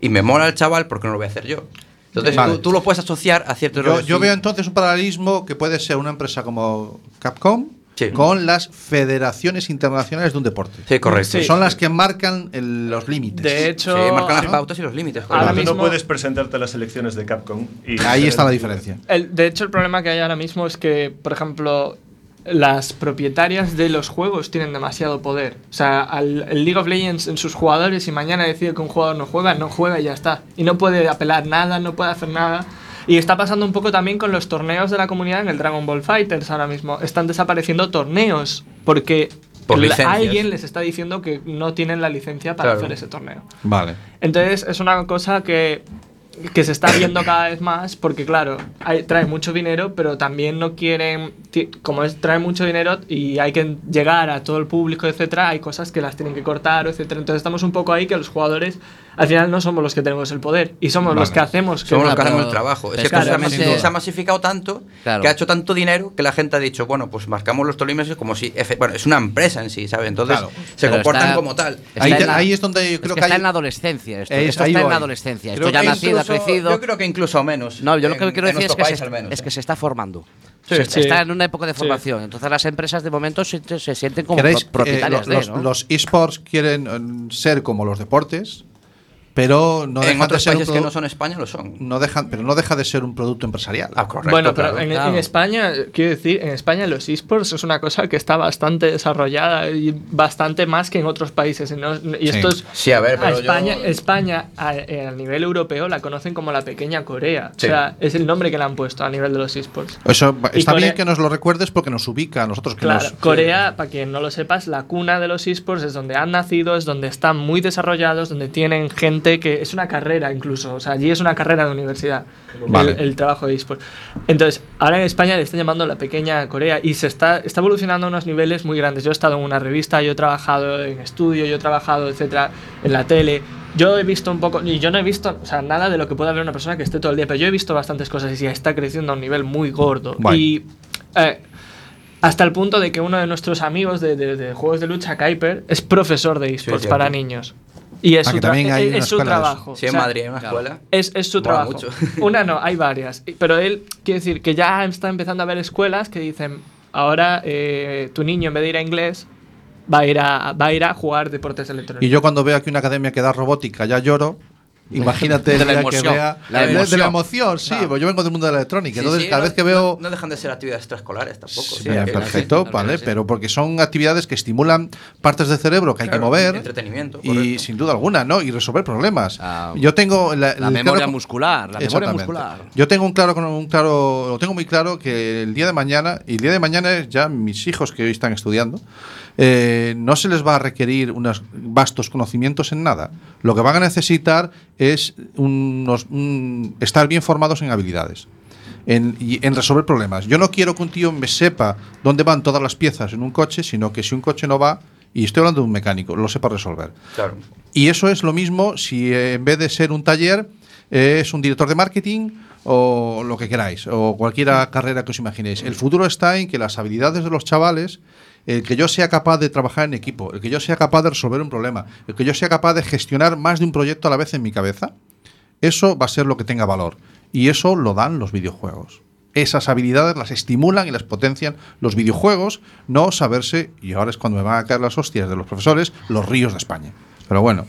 F: y me mola el chaval, ¿por qué no lo voy a hacer yo? Entonces
C: Vale.
F: tú, tú lo puedes asociar a ciertos...
C: Yo, veo entonces un paralelismo que puede ser una empresa como Capcom
F: Sí.
C: con las federaciones internacionales de un deporte.
F: Sí, correcto.
G: Sí.
C: Son las que marcan el- los límites.
G: De hecho,
F: Sí, marcan las
G: ¿no?
F: pautas y los límites.
G: Ahora mismo-
E: no puedes presentarte a las elecciones de Capcom. Y
C: Ahí está la diferencia.
G: El- de hecho, el problema que hay ahora mismo es que, por ejemplo, las propietarias de los juegos tienen demasiado poder. O sea, al, el League of Legends en sus jugadores, y mañana decide que un jugador no juega, no juega y ya está. Y no puede apelar nada, no puede hacer nada. Y está pasando un poco también con los torneos de la comunidad en el Dragon Ball Fighters ahora mismo. Están desapareciendo torneos porque
F: Por
G: alguien les está diciendo que no tienen la licencia para
F: Claro.
G: hacer ese torneo.
C: Vale.
G: Entonces es una cosa que, que se está viendo cada vez más porque claro, hay- trae mucho dinero, pero también no quieren, como es, trae mucho dinero y hay que llegar a todo el público, etcétera, hay cosas que las tienen que cortar, etcétera. Entonces estamos un poco ahí que los jugadores al final no somos los que tenemos el poder y somos los que hacemos que
F: Somos los que hacemos el trabajo. Es que
L: claro,
F: se, ha se masificado tanto,
L: Claro.
F: que ha hecho tanto dinero, que la gente ha dicho, bueno, pues marcamos los tolímetros como si... Bueno, es una empresa en sí, ¿sabes? Entonces
C: Claro.
F: se
L: Pero
F: comportan
L: está-
F: como tal.
C: Ahí,
L: la-
C: ahí es donde yo
D: Es
C: creo
D: que
C: que,
D: está
C: hay-
D: en la adolescencia. Esto,
C: Es-
D: esto
C: ahí
D: está en la adolescencia. Esto ya nacido, ha
F: Incluso-
D: crecido.
F: Yo creo que incluso menos.
D: No, yo lo que quiero decir es que,
F: país,
D: se,
F: al menos,
D: es que
F: ¿eh?
D: se está formando.
G: Sí,
D: Se-
G: sí.
D: Está en una época de
G: Sí.
D: formación. Entonces las empresas de momento se, se sienten como propietarias
C: eh,
D: de,
C: los,
D: ¿no?
C: los esports quieren eh, ser como los deportes, pero no
F: en
C: dejan de
F: otros
C: ser
F: países que no son España lo son.
C: no dejan, pero no deja de ser un producto empresarial.
F: Ah, correcto.
G: bueno, pero
F: claro.
G: en, en
D: claro.
G: España, quiero decir, en España los esports es una cosa que está bastante desarrollada y bastante más que en otros países. Y, no- y
C: Sí.
G: esto es,
F: Sí, a ver,
G: a
F: pero
G: España,
F: yo-
G: España a, eh, a nivel europeo la conocen como la pequeña Corea.
F: Sí.
G: O sea, es el nombre que le han puesto a nivel de los esports.
C: Eso está bien
G: Corea-
C: que nos lo recuerdes porque nos ubica a nosotros que
G: Claro,
C: nos-
G: Corea, para quien no lo sepa, es la cuna de los esports, es donde han nacido, es donde están muy desarrollados, donde tienen gente que es una carrera incluso, o sea, allí es una carrera de universidad
C: Vale.
G: el, el trabajo de esports. Entonces, ahora en España le están llamando la pequeña Corea y se está, está evolucionando a unos niveles muy grandes. Yo he estado en una revista, yo he trabajado en estudio, yo he trabajado, etcétera, en la tele. Yo he visto un poco, y yo no he visto, o sea, nada de lo que pueda ver una persona que esté todo el día, pero yo he visto bastantes cosas y está creciendo a un nivel muy gordo.
C: Vale.
G: Y eh, Hasta el punto de que uno de nuestros amigos de, de- de juegos de lucha, Kuiper, es profesor de esports
F: cierto.
G: para niños. Y es
C: Ah,
G: su,
C: también hay
G: es- su trabajo.
F: Sí, en
G: O sea,
F: Madrid hay una escuela.
G: Es, es su
F: Mola
G: trabajo.
F: mucho. (laughs)
G: Una no, hay varias. Pero él quiere decir que ya está empezando a haber escuelas que dicen, ahora eh, tu niño en vez de ir a inglés va a ir a, va a, ir a jugar deportes electrónicos.
C: Y yo cuando veo aquí una academia que da robótica ya lloro. (laughs) Imagínate
D: De
C: el
D: la
C: día
D: emoción.
C: que vea
D: La
C: de- de
D: emoción.
C: la emoción, sí,
F: Claro.
C: pues yo vengo del mundo de la electrónica,
F: Sí,
C: entonces
F: sí,
C: cada
F: no-
C: vez que veo
F: No, no dejan de ser actividades extraescolares tampoco. sí,
C: perfecto,
F: sí,
C: vale,
F: sí.
C: pero porque son actividades que estimulan partes del cerebro que hay que mover
F: entretenimiento,
C: y
F: correcto.
C: sin duda alguna, ¿no? Y resolver problemas. Yo tengo la,
D: memoria
C: claro-
D: muscular, la memoria muscular.
C: Yo tengo un claro, un claro, lo tengo muy claro que el día de mañana y el día de mañana es ya mis hijos que hoy están estudiando. Eh, no se les va a requerir unos vastos conocimientos en nada. Lo que van a necesitar es unos, un- estar bien formados en habilidades en, y en resolver problemas. Yo no quiero que un tío me sepa dónde van todas las piezas en un coche, sino que si un coche no va, y estoy hablando de un mecánico, lo sepa resolver.
F: Claro.
C: Y eso es lo mismo si eh, en vez de ser un taller eh, es un director de marketing o lo que queráis, o cualquier carrera que os imaginéis. El futuro está en que las habilidades de los chavales, el que yo sea capaz de trabajar en equipo, el que yo sea capaz de resolver un problema, el que yo sea capaz de gestionar más de un proyecto a la vez en mi cabeza, eso va a ser lo que tenga valor. Y eso lo dan los videojuegos. Esas habilidades las estimulan y las potencian los videojuegos, no saberse, y ahora es cuando me van a caer las hostias de los profesores, los ríos de España. Pero bueno.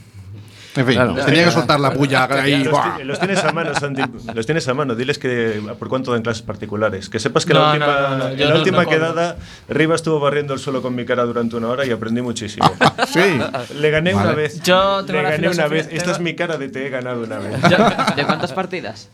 C: En fin,
E: Claro.
C: tenía que soltar la puya ahí.
E: Los, tienes a mano, Santi. Los tienes a mano. Diles que por cuánto dan clases particulares. Que sepas que la
G: No,
E: última,
G: no, no,
E: la
G: no-
E: última quedada, Riva estuvo barriendo el suelo con mi cara durante una hora y aprendí muchísimo. (laughs)
C: sí.
E: Le gané
C: Vale.
E: una vez.
G: Yo
E: Le
G: la
E: gané una vez. Esta es mi cara de te he ganado una vez.
H: ¿De cuántas partidas?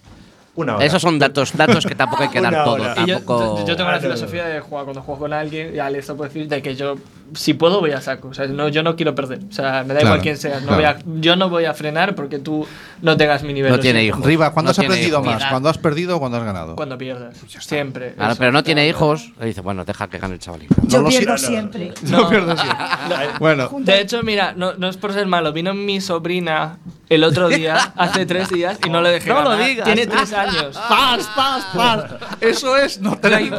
E: Una hora.
D: Esos son datos, datos que tampoco hay que dar todo.
G: yo,
D: Tampoco...
G: yo- yo tengo
E: Ah,
G: la
E: no,
G: filosofía de jugar cuando juego con alguien y a esto puedo decir de que yo si puedo voy a saco, o sea, no, yo no quiero perder, o sea, me da
C: Claro,
G: igual quién seas, no
C: claro.
G: voy a, yo no voy a frenar porque tú no tengas mi nivel.
D: No
G: lo
D: tiene hijos.
C: Riva, ¿cuándo
D: No
C: has aprendido
D: hijos.
C: más? ¿Cuándo has perdido o cuándo has ganado?
G: Cuando pierdas, siempre.
D: Claro,
G: eso.
D: pero no tiene hijos. Le dice, bueno, deja que gane el chavalín.
J: Yo
C: No lo
J: pierdo siempre. (laughs) (laughs)
G: No,
C: Bueno,
G: De hecho, mira, no, no es por ser malo, vino mi sobrina el otro día, (laughs) hace tres días, y no le dejé
D: No lo
G: ganar.
D: digas.
G: Tiene tres años.
C: ¡Paz, paz, paz! Eso es no tener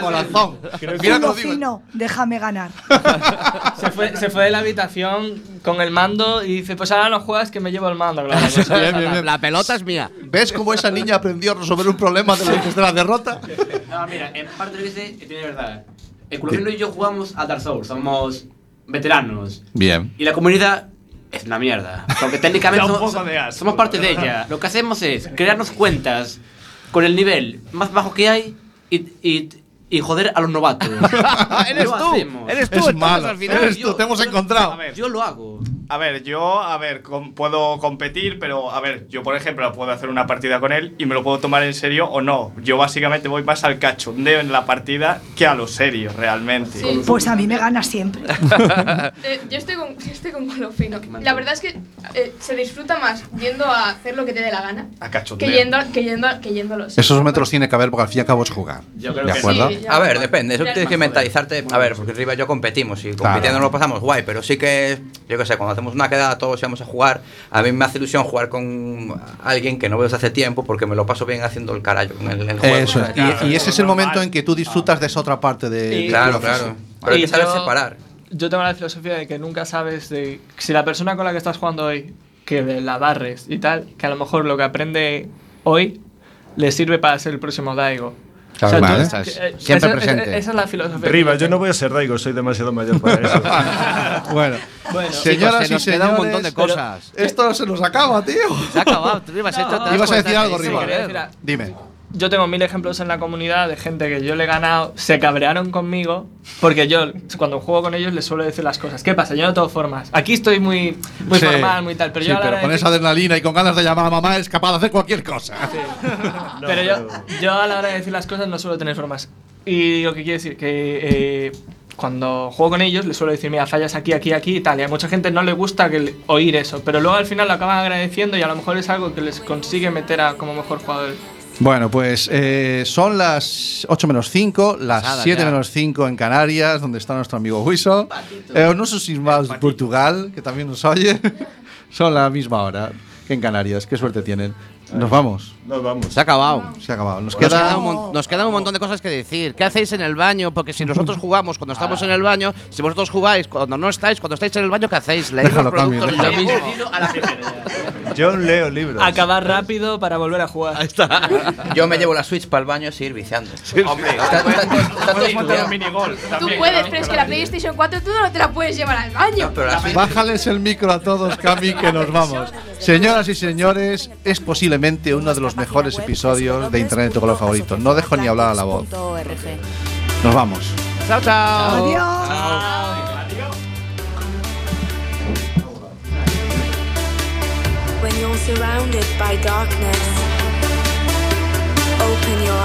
C: corazón. Mira que lo digo.
J: fino, déjame ganar. (laughs)
G: Se fue, se fue de la habitación con el mando y dice, pues ahora no juegas que me llevo el mando. Claro,
C: Bien, bien,
D: La,
C: bien.
D: la pelota es mía.
C: ¿Ves cómo esa niña aprendió a resolver un problema de la, desde la derrota?
H: No, mira, en parte de lo que dice tiene verdad. El Culofino y yo jugamos a Dark Souls, somos veteranos.
C: Bien.
H: Y la comunidad es una mierda. Porque técnicamente (laughs) somos,
G: de
H: somos parte de ella. Lo que hacemos es crearnos cuentas con el nivel más bajo que hay y, y, y joder a los novatos. (laughs)
D: eres tú.
H: hacemos.
D: Eres tú.
C: Es
D: entonces,
C: malo.
D: al final.
C: Eres tú, te hemos encontrado.
H: Yo lo hago.
M: A ver, yo, a ver, com- puedo competir, pero a ver, yo por ejemplo puedo hacer una partida con él y me lo puedo tomar en serio o no. Yo básicamente voy más al cachondeo en la partida que a lo serio, realmente.
K: Sí.
J: Pues a mí me gana siempre. (laughs)
K: Eh, yo estoy con, yo estoy con Colofino. La verdad es que eh, se disfruta más yendo a hacer lo que te dé la gana
M: A
K: que
M: cachondeo.
K: yendo, que yendo, que yendo a los.
C: Esos metros tiene que haber porque al fin y al cabo es jugar.
H: Yo creo
C: ¿De
H: que
C: acuerdo?
K: Sí.
F: A ver, depende, eso tienes
K: es
F: que mentalizarte. A ver, porque arriba yo competimos y compitiendo
C: Claro.
F: nos lo pasamos guay, pero sí que, yo qué sé, cuando hacemos una quedada todos íbamos a jugar, a mí me hace ilusión jugar con alguien que no veo desde hace tiempo porque me lo paso bien haciendo el carajo en el, el juego.
C: Eso es.
F: ¿sabes?
C: Y, y ese es el
M: normal.
C: momento en que tú disfrutas de esa otra parte de.
G: Y-
F: Claro, claro. Pero hay
G: Y
F: que saber
G: yo-
F: separar.
G: Yo tengo la filosofía de que nunca sabes de si la persona con la que estás jugando hoy, que la barres y tal, que a lo mejor lo que aprende hoy le sirve para ser el próximo Daigo.
D: Claro,
G: tú-
D: vale.
G: que-
D: Estás
G: eh,
D: siempre
G: esa-
D: presente.
G: Esa, esa es la filosofía.
E: Riva, yo no voy a ser Daigo, soy demasiado mayor para eso. (laughs)
C: Bueno,
G: Bueno,
C: señoras
D: se
C: y
D: nos queda un
C: señores,
D: montón de cosas.
C: Esto se nos acaba, tío.
D: Se ha acabado. Tú ibas, a- te das
C: Ibas a decir algo,
D: sí,
C: Riva. Dime.
G: Yo tengo mil ejemplos en la comunidad de gente que yo le he ganado, se cabrearon conmigo, porque yo cuando juego con ellos les suelo decir las cosas. ¿Qué pasa? Yo no tengo formas. Aquí estoy muy, muy
C: Sí.
G: formal, muy tal, pero
C: sí,
G: yo
C: pero con
G: de
C: esa adrenalina y con ganas de llamar a mamá es capaz de hacer cualquier cosa. (laughs)
E: No, (laughs)
G: pero yo, yo a la hora de decir las cosas no suelo tener formas. Y lo que quiere decir que eh, cuando juego con ellos les suelo decir, mira, fallas aquí, aquí, aquí y tal. Y a mucha gente no le gusta que oír eso, pero luego al final lo acaban agradeciendo y a lo mejor es algo que les consigue meter a como mejor jugador.
C: Bueno, pues eh, son las 8 menos 5, las
D: Pasada
C: 7
D: ya.
C: menos 5 en Canarias, donde está nuestro amigo Huiso. Eh, no sé si más Portugal, que también nos oye. (laughs) son la misma hora que en Canarias. Qué suerte tienen. Nos vamos.
E: Nos vamos.
D: Se ha acabado.
C: Se ha acabado. Nos
D: Nos queda,
C: queda.
D: un, nos queda un montón de cosas que decir. ¿Qué hacéis en el baño? Porque si nosotros (laughs) jugamos cuando estamos en el baño, si vosotros jugáis cuando no estáis, cuando estáis en el baño, ¿qué hacéis? ¿Leéis los productos y lo mismo?
E: Yo leo libros.
G: Acabar rápido para volver a jugar. Ahí
D: está. (laughs)
F: Yo me llevo la Switch para el baño sin ir viciando.
H: Hombre,
F: Está- está- está- todo estudiado.
K: Tú puedes, pero es que la PlayStation 4 tú no te la puedes llevar al baño.
C: Bájales el micro a todos, Cami, que nos vamos. (laughs) Señoras y señores, es posiblemente uno de los mejores episodios de Internet de tu color favorito. No dejo ni hablar a la voz. Nos vamos.
D: Chao, chao.
J: Adiós.
A: When you're surrounded by darkness, open your eyes.